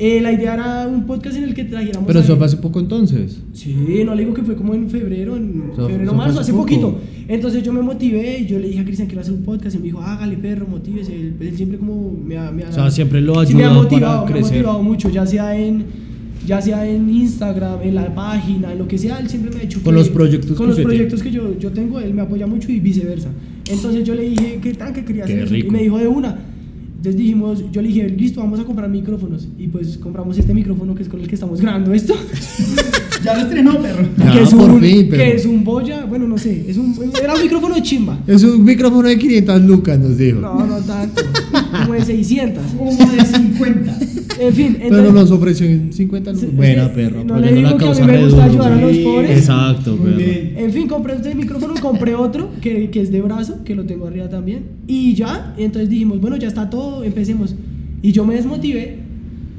Eh, la idea era un podcast en el que trajéramos.
Pero
a-
eso fue hace poco entonces.
Sí, no le digo que fue como en febrero, en
Eso-
febrero,
fue
marzo,
hace poco.
poquito. Entonces yo me motivé y yo le dije a Cristian quiero hacer un podcast y me dijo, hágale perro, motívese. Él, él siempre como me ha, me ha-
O sea, siempre lo
sí me ha motivado, me ha motivado mucho, ya sea en ya sea en Instagram, en la página, en lo que sea, él siempre me ha dicho
Con
que-
los proyectos
con
que
los proyectos que yo, yo tengo, él me apoya mucho y viceversa. Entonces yo le dije que tan que quería
Qué
hacer
rico.
y me dijo de una. Entonces dijimos, yo le dije, listo, vamos a comprar micrófonos. Y pues compramos este micrófono que es con el que estamos grabando esto.
Ya lo estrenó, perro.
Ya,
que, es
por
un,
fin, pero-
que es un boya, bueno, no sé, es un, era un micrófono de chimba.
Es un micrófono de 500 lucas, nos dijo.
No, no tanto, como de 600.
Como de 50.
En fin,
Pero
entonces,
nos ofreció en 50 lucas. Buena, perro.
no le digo
la
que a
causa
mí me gusta
duro,
ayudar a los pobres.
Exacto,
Muy
perro.
bien.
en fin, compré este micrófono, compré otro que, que es de brazo, que lo tengo arriba también. Y ya, entonces dijimos, bueno, ya está todo, empecemos. Y yo me desmotivé.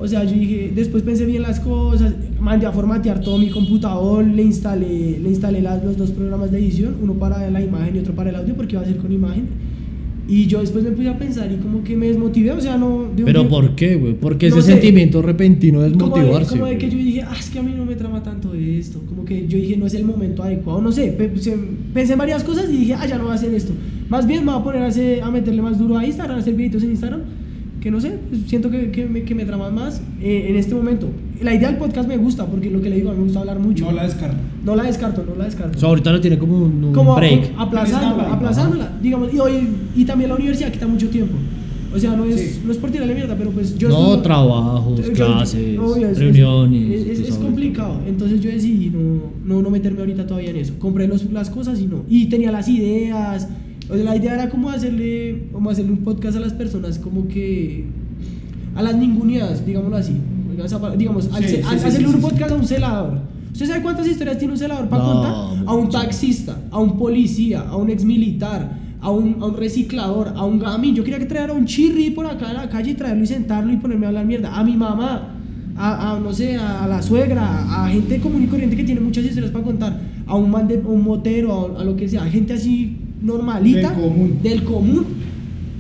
O sea, yo dije, después pensé bien las cosas, mandé a formatear todo mi computador, le instalé, le instalé las- los dos programas de edición, uno para la imagen y otro para el audio, porque iba a ser con imagen. Y yo después me puse a pensar y como que me desmotivé, o sea, no... de
Pero ¿por qué, güey? Porque
No
ese
sé.
sentimiento repentino de
como de,
desmotivarse.
como de que yo dije, ah, es que a mí no me trama tanto esto. Como que yo dije, no es el momento adecuado. No sé, pensé en varias cosas y dije, ah, ya no voy a hacer esto. Más bien me voy a poner a, hacer- a meterle más duro a Instagram, a hacer videitos en Instagram. Que no sé, pues, siento que, que, me, que me traman más eh, en este momento. La idea del podcast me gusta, porque lo que le digo, a mí me gusta hablar mucho.
No la descarto.
No la descarto, no la descarto.
O sea, ahorita lo tiene como un, un
como
break.
aplazándola, aplazándola, digamos. Y, hoy, y también la universidad quita mucho tiempo. O sea, no es,
Sí.
no es por tirarle mierda, pero pues yo...
No, trabajos,
yo-
clases,
obvio, es- es-
reuniones.
Es, es- es
sabes.
complicado. Entonces yo decidí no, no, no meterme ahorita todavía en eso. Compré los- las cosas y no. Y tenía las ideas. O sea, la idea era como hacerle, como hacerle un podcast a las personas, como que. a las ninguneadas, digámoslo así. Digamos, al
Sí,
ce-
sí,
al-
sí,
hacerle
sí,
un
sí.
podcast a un celador. ¿Usted sabe cuántas historias tiene un celador para
No,
contar? A un taxista, a un policía, a un ex militar, a un, a un reciclador, a un gamín. Yo quería que trajera un chirri por acá a la calle y traerlo y sentarlo y ponerme a hablar mierda. A mi mamá, a, a, no sé, a, a la suegra, a gente común y corriente que tiene muchas historias para contar. A un man de un motero, a, a lo que sea. Gente así normalita.
Del común.
Del común.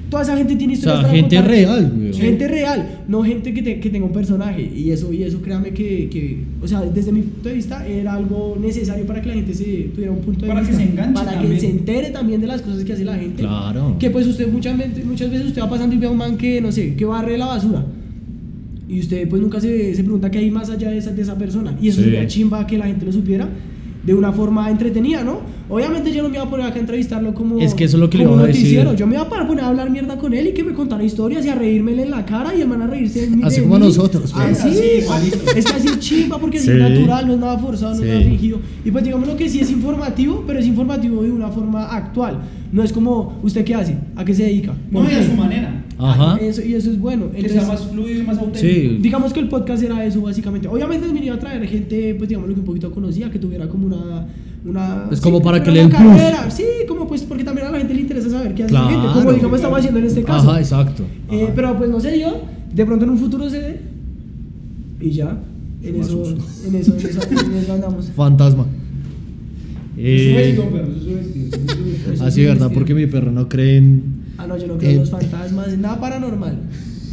Toda esa gente tiene
O
historias
sea,
para
gente
contar.
real, güey.
Gente real, no gente que, te- que tenga un personaje. Y eso, y eso créame que, que, o sea, desde mi punto de vista, era algo necesario para que la gente se tuviera un punto de
Para que
vista.
se enganche
Para
también.
que se entere también de las cosas que hace la gente.
Claro.
Que pues usted muchas veces, muchas veces usted va pasando y ve a un man que, no sé, que barre la basura. Y usted pues nunca se, se pregunta qué hay más allá de esa, de esa persona. Y eso
Sí.
sería chimba que la gente lo supiera de una forma entretenida, ¿no? Obviamente yo no me iba a poner acá a entrevistarlo como,
Es que eso es lo que le
como
iba a decir.
noticiero. Yo me iba a poner a hablar mierda con él y que me contara historias y a reírmele en la cara y el man a reírse de mí.
Así
de
como nosotros, pues.
Así,
Así, igualito.
es que así es chimba porque
Sí.
es natural, no es nada forzado, no
Sí.
es nada fingido. Y pues digamos lo que sí es informativo, pero es informativo de una forma actual. No es como, ¿usted qué hace? ¿A qué se dedica?
No,
¿Por
y a su manera.
Ajá.
Eso, y eso es bueno.
Que sea
Entonces,
más fluido y más auténtico.
Sí.
Digamos que el podcast era eso básicamente. Obviamente me iba a traer gente, pues digamos lo que un poquito conocía, que tuviera como una... una
Es como para que le
carrera. Sí, como pues porque también a la gente le interesa saber qué hace la gente,
Claro.
como digamos estamos haciendo en este caso.
Ajá, exacto.
Eh,
Ajá.
pero pues no sé yo, de pronto en un futuro se dé y ya. En eso, en eso, en eso, en eso andamos.
Fantasma. Eh,
vestido, perro, es vestido, es.
Eso
así,
es
¿verdad? Porque mi perro no cree en...
Ah, no, yo no creo en
Eh.
los fantasmas, nada paranormal.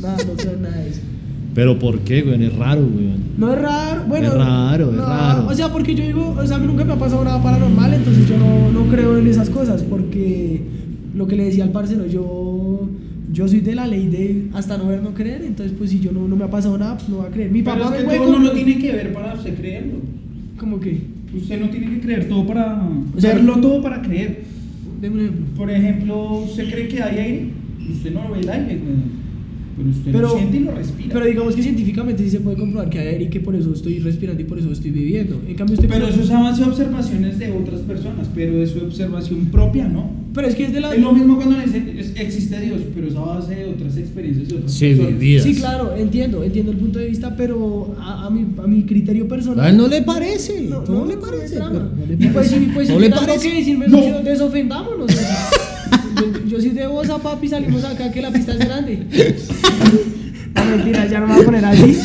Nada, no creo en nada de eso.
Pero ¿por qué, güey? Es raro, güey.
No es raro, bueno.
Es raro, es
no,
raro.
O sea, porque yo digo, o sea, a mí nunca me ha pasado nada paranormal, entonces yo no, no creo en esas cosas, porque lo que le decía al parcero, yo, yo soy de la ley de hasta no ver, no creer, entonces pues si yo no, no me ha pasado nada, pues no voy a creer. Mi
Pero
papá
es que
me
todo no lo tiene que ver para usted creerlo.
¿Cómo que?
Usted no tiene que creer todo para.
O sea,
verlo todo para creer. Por ejemplo, ¿usted cree que hay aire? Usted no ve el aire. Pero usted
Pero-
lo siente y lo respira.
Pero digamos que científicamente sí se puede comprobar que hay aire y que por eso estoy respirando y por eso estoy viviendo. En cambio usted...
Pero eso es avance de observaciones de otras personas, pero es su observación propia, ¿no?
Pero es que es de la...
Es lo mismo cuando le dicen, es- existe Dios, pero es a base de otras experiencias de otras
Sí,
personas.
vividas.
Sí, claro, entiendo, entiendo el punto de vista, pero a, a mi, a mi criterio personal...
A él no le parece.
No,
No,
no,
le
no
parece. no le
Y pues,
parece.
y pues,
No le parece.
que decirme,
No.
desofendámonos. Yo, soy de vos a papi, salimos acá que la pista es grande. No, mentira, ya no me voy a poner así.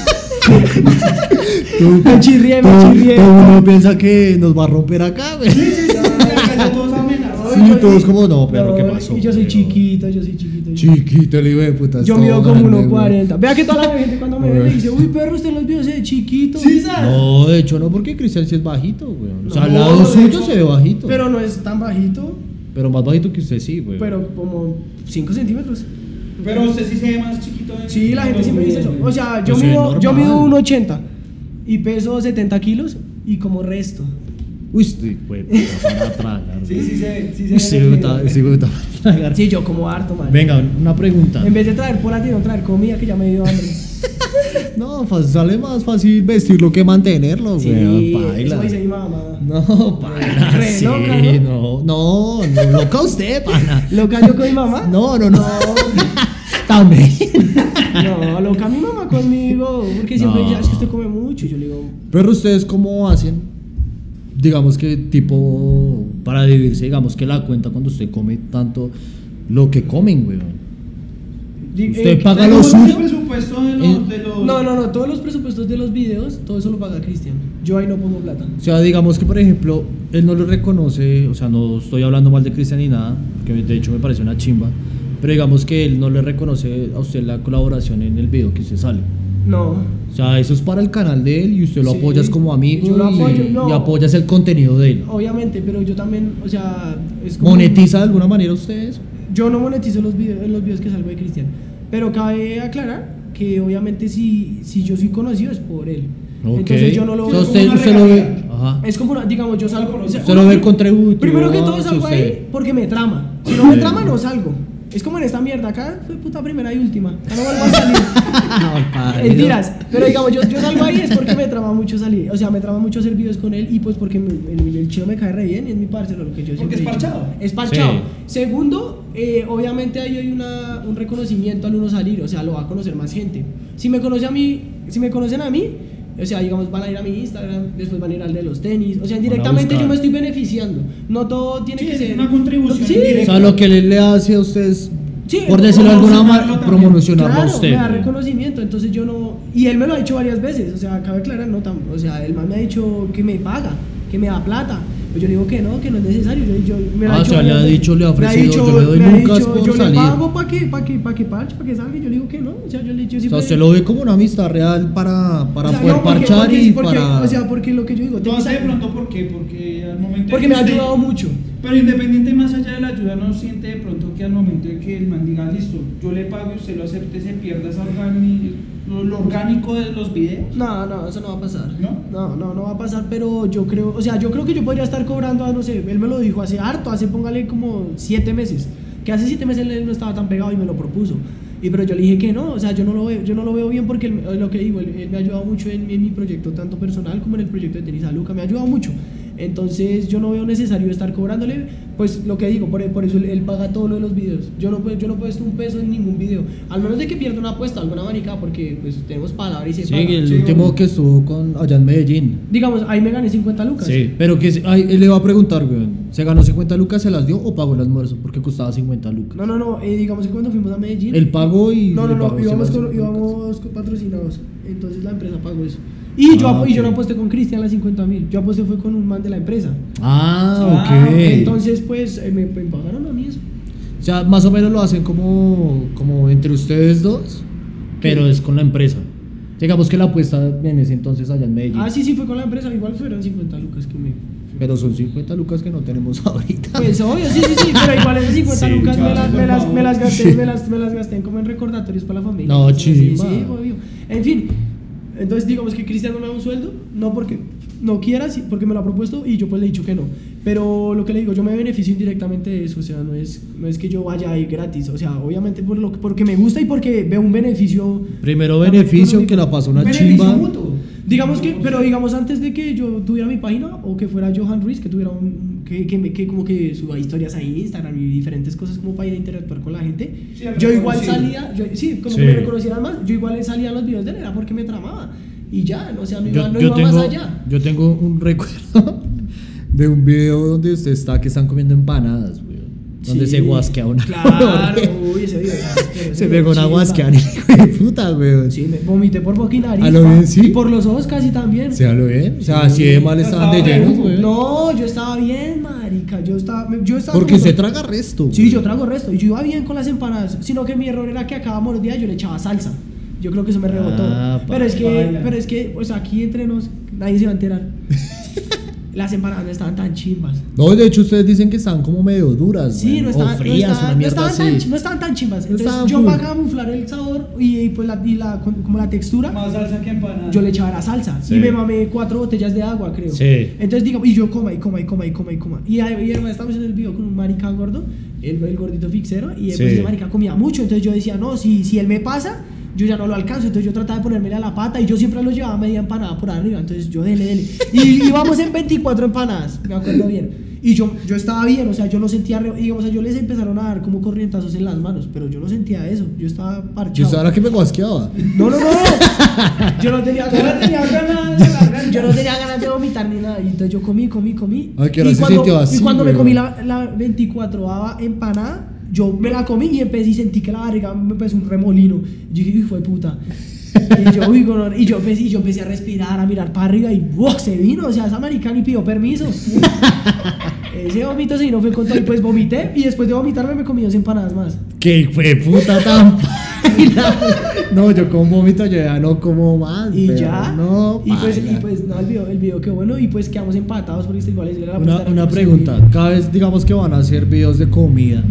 Me chirrié, me chirrié.
todo uno piensa que nos va a romper acá, güey.
Ya, ya todos amenazados.
Sí,
yo
todos
sí-
como, no, pero ¿qué pasó,
yo soy chiquito, yo soy chiquito.
Chiquito el hijo de puta.
Yo mido como
grande,
1.40. Vea que toda la gente cuando me ve me dice, uy, perro, usted los videos se ve chiquito.
Sí.
No, de hecho no, porque Cristian sí es bajito, güey. O sea, al lado suyo se ve bajito.
Pero no es tan bajito,
Pero más bajito que usted sí, güey.
pero como 5 centímetros.
Pero usted sí se ve más chiquito. en-
Sí, la gente
en
siempre dice eso. O sea,
Yo
mido, yo mido 1,80 y peso 70 kilos y como resto.
Uy, estoy, güey, para tragar.
Sí,
güey.
sí se ve. Sí se
Uy, puta,
video.
sí, para tragar.
Sí, yo como harto, man.
Venga, una pregunta.
En vez de traer polatino, traer comida que ya me dio hambre.
No, fa- sale más fácil vestirlo que mantenerlo,
Sí, eso dice mi mamá.
No, pana.
Re
sí,
loca,
no, no, no, loca usted, pana.
¿Loca yo con mi mamá?
No, no, no. También.
No, loca mi mamá conmigo. Porque siempre
No.
ella, es que usted come mucho. Yo le digo,
Pero ustedes cómo hacen, digamos que tipo, para dividirse, digamos que la cuenta cuando usted come tanto lo que comen, güey. Usted
eh,
paga Eh,
los, de los-
No, no, no. Todos los presupuestos de los videos, todo eso lo paga Cristian. Yo ahí no pongo plata.
O sea, digamos que, por ejemplo, él no lo reconoce, o sea, no estoy hablando mal de Cristian ni nada, que de hecho me parece una chimba, pero digamos que él no le reconoce a usted la colaboración en el video que usted sale.
No.
O sea, eso es para el canal de él y usted lo
Sí,
apoyas como amigo
yo lo
y,
apoyo, no.
y apoyas el contenido de él.
Obviamente, pero yo también, o sea, es como-
¿Monetiza de alguna manera ustedes?
Yo no monetizo los videos, los videos que salgo de Cristian. Pero cabe aclarar que obviamente si, si yo soy conocido es por él.
Ok.
Entonces yo no lo veo
usted,
como
usted ve. Ajá.
Es como una, digamos, yo salgo.
Usted lo ve
uno-
contributivo
Primero que todo salgo ahí porque me trama. Si no me trama, no salgo. Es como en esta mierda, acá fue puta primera y última. Ya no vuelvo a salir. Mentiras, pero digamos, yo, yo salgo ahí es porque me trama mucho salir, o sea, me trama mucho hacer videos con él y pues porque me- el, el chino me cae re bien y es mi parcero, lo que yo siempre
es
he dicho.
parchado.
Es parchado.
Sí.
Segundo, eh, obviamente ahí hay una, un reconocimiento al uno salir, o sea, lo va a conocer más gente. Si me conoce a mí, si me conocen a mí, o sea, digamos, van a ir a mi Instagram, después van a ir al de los tenis, o sea, indirectamente
buscar.
yo me estoy beneficiando. No todo tiene
Sí,
que
es
ser
una contribución
Sí,
O sea, lo que él le hace a ustedes,
Sí,
por decirlo de alguna manera, promocionarlo
Claro,
a usted.
me da reconocimiento, entonces yo no... Y él me lo ha dicho varias veces, o sea, cabe aclarar, no tan... O sea, el man me ha dicho que me paga, que me da plata. Pues yo le digo que no, que no es necesario. Yo, yo- me lo
Ah, o sea, le ha dicho, le ha ofrecido, yo le doy lucas
dicho,
por
yo
salir.
le pago para que, para que, para que parche, para que salga. Yo le digo que no. O sea, yo le yo
O sea,
siempre...
usted lo ve como una amistad real para, para
o sea,
poder
no, porque-
parchar
porque-
y
porque-
para...
O sea, porque lo que yo digo...
No de pronto por qué, porque al momento
porque
que
me ha ayudado mucho.
Pero independiente más allá de la ayuda, no siente de pronto que al momento de que el man diga listo, yo le pago y usted lo acepte, se pierda esa lo, lo orgánico de los videos.
No, no, eso no va a pasar.
¿No?
No, no, no va a pasar, pero yo creo, o sea, yo creo que yo podría estar cobrando, a, no sé, él me lo dijo hace harto, hace póngale como siete meses, que hace siete meses él no estaba tan pegado y me lo propuso. Y pero yo le dije que no, o sea, yo no lo veo, yo no lo veo bien porque él- lo que digo, él, él me ha ayudado mucho en, en mi proyecto, tanto personal como en el proyecto de Tenis a Luca, me ha ayudado mucho. Entonces yo no veo necesario estar cobrándole, pues lo que digo, por, por eso él, él paga todo lo de los videos. Yo no, puedo- yo no puesto un peso en ningún video, al menos de que pierda una apuesta, alguna manica, porque pues tenemos palabra y se
Sí,
paga.
el
Sí,
último que estuvo con allá en Medellín.
Digamos, ahí me gané 50 lucas.
Sí, pero que ay, él le va a preguntar, weón. ¿Se ganó 50 lucas, se las dio o pagó el almuerzo? Porque costaba 50 lucas.
No, no, no, eh, digamos que cuando fuimos a Medellín...
Él pagó y
No, no, no, íbamos, con,
50
íbamos con patrocinados. Entonces la empresa pagó eso. Y, yo,
Ah,
apo- y yo no aposté con Cristian las 50 mil. Yo aposté fue con un man de la empresa.
Ah,
Ah,
ok.
Entonces, pues, eh, me, me pagaron a mí eso.
o sea, más o menos lo hacen como, como entre ustedes dos, pero es con la empresa. Digamos que la apuesta en ese entonces allá en Medellín.
Ah, sí, sí, fue con la empresa. Igual fueron 50 lucas que me.
Pero son 50 lucas que no tenemos ahorita.
Pues obvio, sí, sí, sí, pero igual esas 50
Sí,
lucas me las, me, las, me las gasté, me las, me las gasté como en recordatorios para la familia.
No,
sí, sí, obvio. En fin, entonces digamos que Cristian no me da un sueldo, no porque no quiera, porque me lo ha propuesto y yo pues le he dicho que no. Pero lo que le digo, yo me beneficio indirectamente de eso, o sea, no es, no es que yo vaya ahí gratis, o sea, obviamente por lo, que- porque me gusta y porque veo un beneficio.
Primero beneficio que la pasó una chimba.
Digamos que, pero digamos antes de que yo tuviera mi página o que fuera Johan Ruiz, que tuviera un, que, que, me- que como que suba historias a Instagram y diferentes cosas como para ir a interactuar con la gente,
Sí,
yo igual salía, yo, sí, como
Sí.
que me reconocieran más, yo igual salía en los videos de él, era porque me tramaba y ya, o sea, no iba,
Yo,
no
yo
iba
tengo,
más allá.
yo tengo un recuerdo de un video donde usted está que están comiendo empanadas. Donde
Sí.
se guasquea una.
Claro, uy, ese video.
se pegó una hijo de puta, weón.
Sí, me vomité por boca y nariz.
¿A lo
pa,
bien, sí?
Y por los ojos casi también.
¿Se lo bien? O sea, así de mal estaban de llenos,
bueno.
weón.
No, yo estaba bien, marica. Yo estaba, yo estaba
Porque se traga resto.
Sí, yo trago resto. Y yo iba bien con las empanadas. Sino que mi error era que a cada mordida yo le echaba salsa. Yo creo que eso me rebotó.
Ah,
pero es que, pero es que, pues aquí entre nos, nadie se va a enterar. las empanadas no estaban tan chimbas.
No, de hecho, ustedes dicen que están como medio duras.
Sí, no estaban,
o frías,
no estaban,
una
no estaban
así.
tan, no estaban tan chimbas. Entonces
estaban
yo
full.
para camuflar el sabor y, y pues la, y la, como la textura,
Más salsa que empanada.
yo le echaba la salsa.
Sí.
Y me mamé cuatro botellas de agua, creo.
Sí.
Entonces digo, y yo coma y coma y coma y coma y coma. Y ahí y además estamos en el video con un marica gordo, el, el gordito fixero, y
Sí.
pues ese marica comía mucho. Entonces yo decía, no, si, si él me pasa, yo ya no lo alcanzo. Entonces yo trataba de ponerme a la pata y yo siempre lo llevaba media empanada por arriba. Entonces yo dele, dele. Y íbamos en 24 empanadas, me acuerdo bien. Y yo, yo estaba bien, o sea, yo no sentía, y, o sea, yo les empezaron a dar como corrientazos en las manos, pero yo no sentía eso, yo estaba parchado.
Yo estaba que me guasqueaba.
No, no, no. Yo no tenía
Yo no tenía ganas de.
Yo no tenía ganas de vomitar ni nada. Y entonces yo comí, comí, comí.
Ay, que
y,
se
cuando,
sintió así,
y cuando me comí la, la 24 empanada, yo me la comí y empecé y sentí que la barriga me empezó un remolino. Y yo dije, hijo de puta. Y yo, uy, gonorrea. y yo empecé, y yo empecé a respirar, a mirar para arriba y ¡wow! se vino. O sea, esa marica ni pidió permiso. Ese vómito se vino fue con todo y pues vomité y después de vomitarme me comí dos empanadas más.
¡Qué fue puta tan! No, yo con vómito yo ya no como más.
Y ya.
No,
y pues, y pues no, el video, el video quedó bueno y pues quedamos empatados porque igual es la
Una, una pregunta, cada vez digamos que van a hacer videos de comida,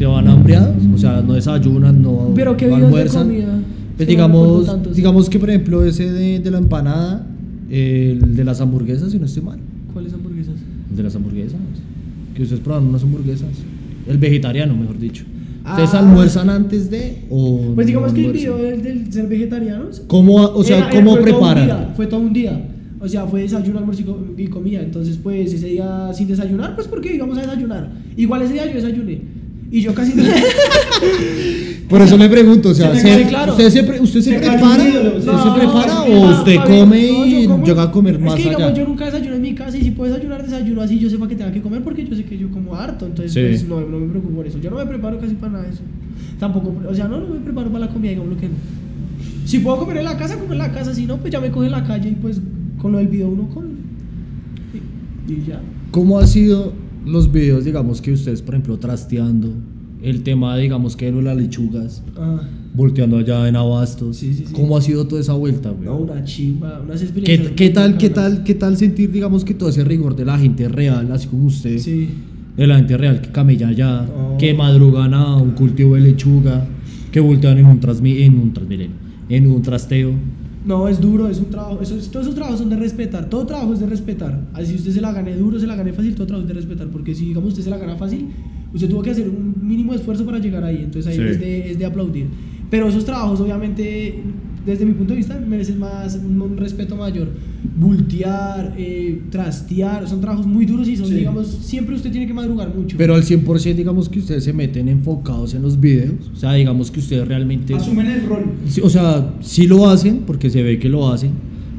¿se van hambriados? O sea, no desayunan, no,
Pero qué
no
videos de
almuerzan.
comida.
Pues digamos,
tantos.
digamos que por ejemplo ese de, de la empanada, el de las hamburguesas, si no estoy mal,
¿Cuáles hamburguesas?
el de las hamburguesas, que ustedes probaron unas hamburguesas, el vegetariano mejor dicho. ¿Ustedes
Ah.
almuerzan antes de o
Pues digamos
no
que el
almuerzan?
video del, del ser vegetarianos.
¿Cómo, o sea,
era-
cómo preparan?
día, fue todo un día. O sea, fue desayuno, almuerzo y comida. Entonces, pues ese día sin desayunar, pues porque íbamos a desayunar. Igual ese día yo desayuné. Y yo casi no.
Por eso le pregunto, o sea, ¿se-
claro.
¿usted se, usted se prepara? ¿Usted
no,
se prepara
no,
o usted come y
como-
llega a comer más
Es que digamos,
allá?
yo nunca desayuno en mi casa y si puedo desayunar, desayuno así, yo sepa que tenga que comer porque yo sé que yo como harto. Entonces,
Sí.
pues, no, no me preocupo por eso. Yo no me preparo casi para nada de eso. Tampoco, o sea, no, no me preparo para la comida, digamos lo que no. Si puedo comer en la casa, comer en la casa. Si no, pues ya me coge en la calle y pues con lo del video uno come. Y, y ya.
¿Cómo ha sido los videos, digamos, que ustedes, por ejemplo, trasteando? El tema, digamos, que de las lechugas,
Ah,
volteando allá en Abastos.
Sí, sí, sí.
¿Cómo ha sido toda esa vuelta, güey?
no, una chimba, unas
¿Qué,
experiencias.
qué
muy
tal, qué tal, qué tal sentir, digamos, que todo ese rigor de la gente real, así como usted, de la gente real que camella allá,
Oh.
que madrugan a un cultivo de lechuga, que voltean en un, transmi en un transmilenio, en un trasteo?
No, es duro, es un trabajo. Eso, todos esos trabajos son de respetar. Todo trabajo es de respetar. Así usted se la gane duro, se la gane fácil, todo trabajo es de respetar. Porque si, digamos, usted se la gana fácil, usted tuvo que hacer un mínimo esfuerzo para llegar ahí. Entonces ahí
Sí.
es, de, es de aplaudir. Pero esos trabajos, obviamente, desde mi punto de vista, merecen más, un, un respeto mayor. Bultear, eh, trastear, son trabajos muy duros y son,
Sí.
digamos, siempre usted tiene que madrugar mucho.
Pero al 100% digamos que ustedes se meten enfocados en los videos. O sea, digamos que ustedes realmente...
Asumen el rol.
O sea, sí lo hacen, porque se ve que lo hacen,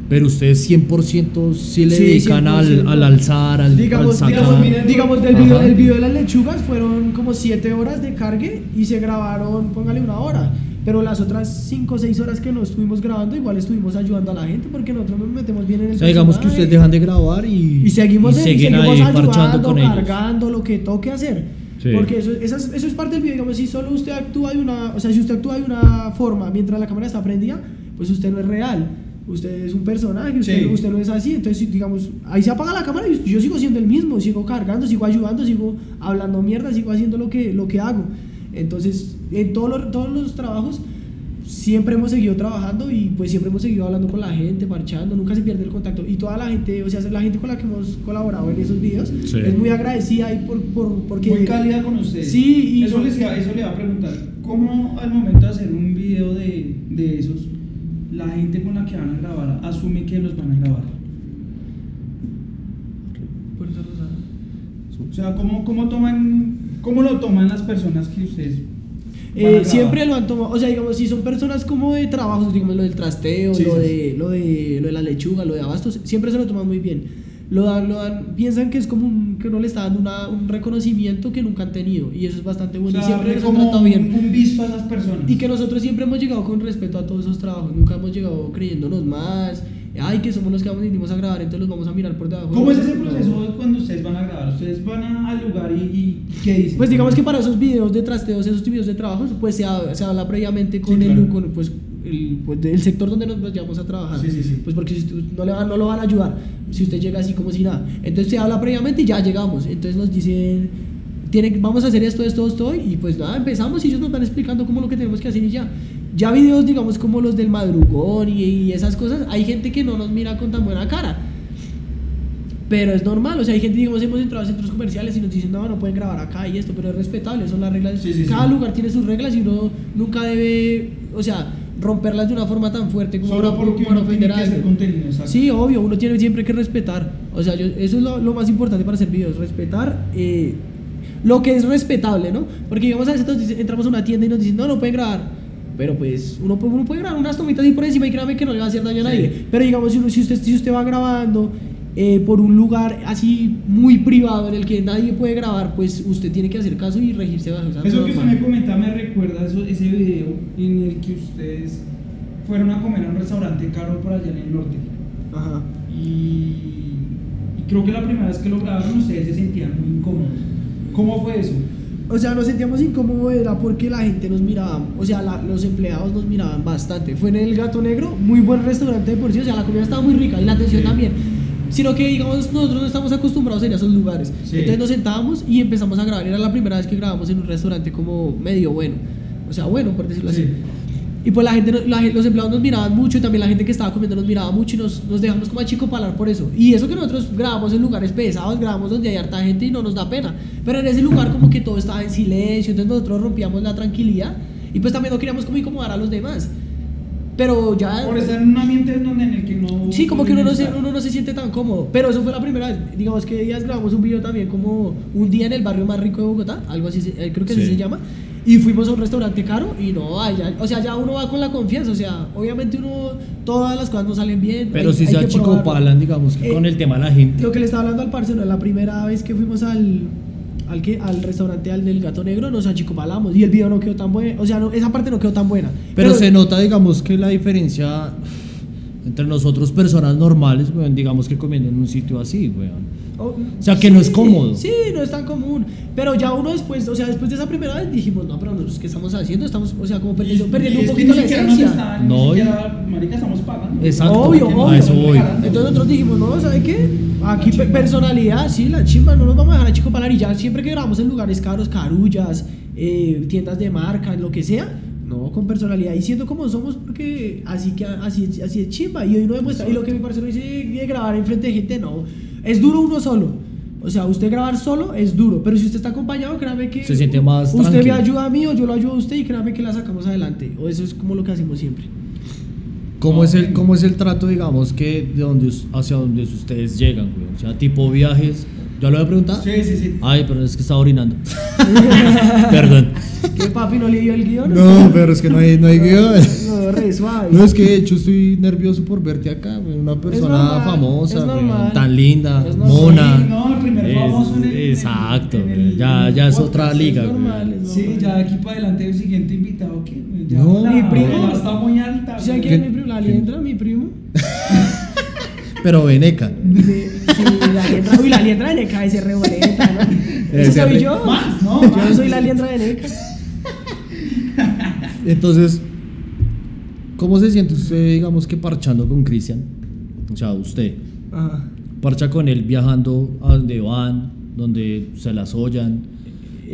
pero ustedes 100% sí le
Sí,
dedican al,
100%.
al alzar, al,
digamos,
al
digamos,
sacar.
miren,
digamos, del video, el video de las lechugas fueron como 7 horas de cargue y se grabaron, póngale una hora. Pero las otras 5 o 6 horas que no estuvimos grabando, igual estuvimos ayudando a la gente porque nosotros nos metemos bien en el
O sea, digamos que ustedes dejan de grabar y,
Y seguimos,
y siguen
seguimos
ahí
ayudando,
con ellos.
cargando, lo que toque hacer.
Sí.
Porque eso, eso, es, eso es parte del video. Digamos, si solo usted actúa de una. O sea, si usted actúa de una forma mientras la cámara está prendida, pues usted no es real. Usted es un personaje, usted,
Sí.
usted no es así. Entonces, digamos, ahí se apaga la cámara y yo sigo siendo el mismo. Sigo cargando, sigo ayudando, sigo hablando mierda, sigo haciendo lo que, lo que hago. Entonces, en todos los, todos los trabajos siempre hemos seguido trabajando y pues siempre hemos seguido hablando con la gente, marchando, nunca se pierde el contacto. Y toda la gente, o sea, la gente con la que hemos colaborado en esos videos
Sí.
es muy agradecida y por, por, porque...
Muy cálida con ustedes.
Sí, y-
eso, les iba, eso le iba a preguntar. ¿Cómo al momento de hacer un video de, de esos, la gente con la que van a grabar asume que los van a grabar? O sea, ¿cómo, cómo, toman, ¿cómo lo toman las personas que ustedes
Eh, siempre lo han tomado, o sea, digamos, si son personas como de trabajos, digamos, lo del trasteo,
Sí,
lo,
sí,
de, lo, de, lo de la lechuga, lo de abastos, siempre se lo toman muy bien. Lo dan, lo dan, piensan que es como un, que uno le está dando una, un reconocimiento que nunca han tenido y eso es bastante
O
bueno
sea,
y siempre nos han tratado bien.
un visto a esas personas.
Y que nosotros siempre hemos llegado con respeto a todos esos trabajos, nunca hemos llegado creyéndonos más, ay, que somos los que vamos, vinimos a grabar, entonces los vamos a mirar por debajo.
¿Cómo es ese proceso cuando ustedes van a grabar? ¿Ustedes van al lugar y, y qué dicen?
Pues digamos que para esos videos de trasteos, esos videos de trabajos, pues se, ha- se habla previamente con,
Sí,
el,
claro.
con, pues, el, pues, sector donde nos vayamos a trabajar.
Sí, sí, sí.
Pues porque si no, le van, no lo van a ayudar si usted llega así como si nada. Entonces se habla previamente y ya llegamos. Entonces nos dicen, tiene, vamos a hacer esto, esto, esto, y pues nada, empezamos y ellos nos van explicando cómo lo que tenemos que hacer y ya. Ya videos, digamos, como los del madrugón y, y esas cosas, hay gente que no nos mira con tan buena cara. Pero es normal, o sea, hay gente, digamos, hemos entrado a centros comerciales y nos dicen, no, no pueden grabar acá y esto, pero es respetable, son las reglas.
Sí, sí,
Cada
sí.
lugar tiene sus reglas y uno nunca debe, o sea, romperlas de una forma tan fuerte como
Solo porque uno tiene
ofender a
que hacer contenido, exacto.
Sí, obvio, uno tiene siempre que respetar. O sea, yo- eso es lo, lo más importante para hacer videos, respetar eh, lo que es respetable, ¿no? Porque digamos a veces entramos a una tienda y nos dicen, no, no pueden grabar. Pero pues uno, puede- uno puede grabar unas tomitas ahí por encima y créame que no le va a hacer daño a
Sí.
nadie. Pero digamos, si, uno- si, usted, si usted va grabando eh, por un lugar así muy privado en el que nadie puede grabar, pues usted tiene que hacer caso y regirse bajo esa
Eso que usted me comenta me recuerda eso- ese video en el que ustedes fueron a comer a un restaurante caro por allá en el norte.
Ajá.
Y, y creo que la primera vez que lo grabaron ustedes se sentían muy incómodos. ¿Cómo fue eso?
O sea, nos sentíamos incómodos era porque la gente nos miraba, o sea, la- los empleados nos miraban bastante. Fue en el Gato Negro, muy buen restaurante de por sí, o sea, la comida estaba muy rica y la atención
Sí.
también. Sino que, digamos, nosotros no estamos acostumbrados a ir a esos lugares.
Sí.
Entonces nos sentábamos y empezamos a grabar. Era la primera vez que grabamos en un restaurante como medio bueno. O sea, bueno, por decirlo
Sí.
así. Y pues la gente, la los empleados nos miraban mucho y también la gente que estaba comiendo nos miraba mucho y nos, nos dejamos como a chico palar por eso. Y eso que nosotros grabamos en lugares pesados, grabamos donde hay harta gente y no nos da pena. Pero en ese lugar como que todo estaba en silencio, entonces nosotros rompíamos la tranquilidad y pues también no queríamos como incomodar a los demás. Pero ya...
Por estar en un ambiente en donde en el que no.
Sí, como que uno no, se, uno no se siente tan cómodo. Pero eso fue la primera vez. Digamos que días grabamos un video también como un día en el barrio más rico de Bogotá, algo así, eh, creo que así
Sí.
se llama. Y fuimos a un restaurante caro y no, allá, o sea, ya uno va con la confianza. O sea, obviamente uno, todas las cosas no salen bien.
Pero
hay-
si
hay
se
que probarlo.
achicopalan, digamos, que
Eh,
con el tema de la gente.
Lo que le estaba hablando al parcero, la primera vez que fuimos al, al, que, al restaurante al del gato negro, nos achicopalamos y el video no quedó tan bueno. O sea, no, esa parte no quedó tan buena.
Pero, se nota, digamos, que la diferencia entre nosotros, personas normales, weón, digamos que comiendo en un sitio así, weón.
O
O sea, que no es cómodo.
Sí, no es tan común. Pero ya uno después, o sea, después de esa primera vez dijimos, no, pero nosotros, ¿qué estamos haciendo? Estamos, o sea, como perdiendo, perdiendo un poquito la esencia.
están-
No,
siquiera, marica, estamos pagando.
Exacto,
Obvio, obvio.
nos están
voy.
Entonces nosotros dijimos, no, ¿sabe qué? Aquí personalidad, sí, la chimba, no nos vamos a dejar a chico palar y ya siempre que grabamos en lugares caros, carullas, eh, tiendas de marca, lo que sea, no, con personalidad y siendo como somos porque así que así, así es chimba y hoy no demuestra y lo que mi parcero dice de grabar en frente de gente, no, es duro uno solo. O sea, usted grabar solo es duro, pero si usted está acompañado, créame que
Se siente más
usted me ayuda a mí o yo lo ayudo a usted y créame que la sacamos adelante. O eso es como lo que hacemos siempre.
¿Cómo,
No,
es el. ¿Cómo es el trato, digamos, que de donde, hacia donde ustedes llegan, güey? O sea, tipo viajes. ¿Ya lo había preguntado?
Sí, sí, sí.
Ay, pero es que estaba orinando. Perdón.
¿Qué papi no le dio el guion?
No, pero es que no hay, no hay guion.
No, re suave.
No, es que de hecho estoy nervioso por verte acá. Una persona
normal,
famosa,
es normal.
tan linda,
Es normal.
mona.
Sí, no, el primer
Es-
famoso en el- en el-
Exacto,
en el-
güey. ya, ya es otra
es
liga,
normal,
güey.
es
Sí,
normal.
ya de aquí para adelante el siguiente invitado que ya
No.
la,
Mi primo.
la está muy alta.
¿Saben
güey.
quién es mi primo? La liendra, mi primo.
Pero veneca.
Sí, la liendra. Uy, la liendra de Neca es re bonita, ¿no?
Ese
Ese soy
re-
yo.
Más, ¿no?
Yo
Más.
soy la liendra de Neca.
Entonces, ¿cómo se siente usted, digamos, que parchando con Cristian? O sea, usted
Ajá.
parcha con él viajando a donde van, donde se las ollan.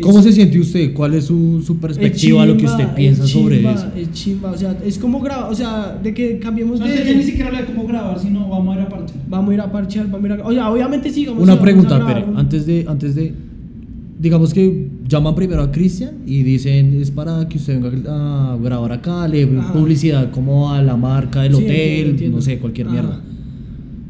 ¿Cómo se siente usted? ¿Cuál es su, su perspectiva, lo que usted piensa sobre eso?
Es chimba, o sea, es como grabar, o sea, de que cambiemos
No
de.
sé, ya ni siquiera habla de cómo grabar, sino vamos a ir a parchar.
Vamos a ir a parchar, vamos a ir a. O sea, obviamente sí, vamos a-
Una
vamos a
pregunta,
grabar
Pere,
un-
antes de, antes de, digamos que llaman primero a Cristian y dicen es para que usted venga a grabar acá, le
Ajá.
publicidad como a la marca del
Sí,
hotel,
entiendo, entiendo.
no sé, cualquier
Ajá.
mierda.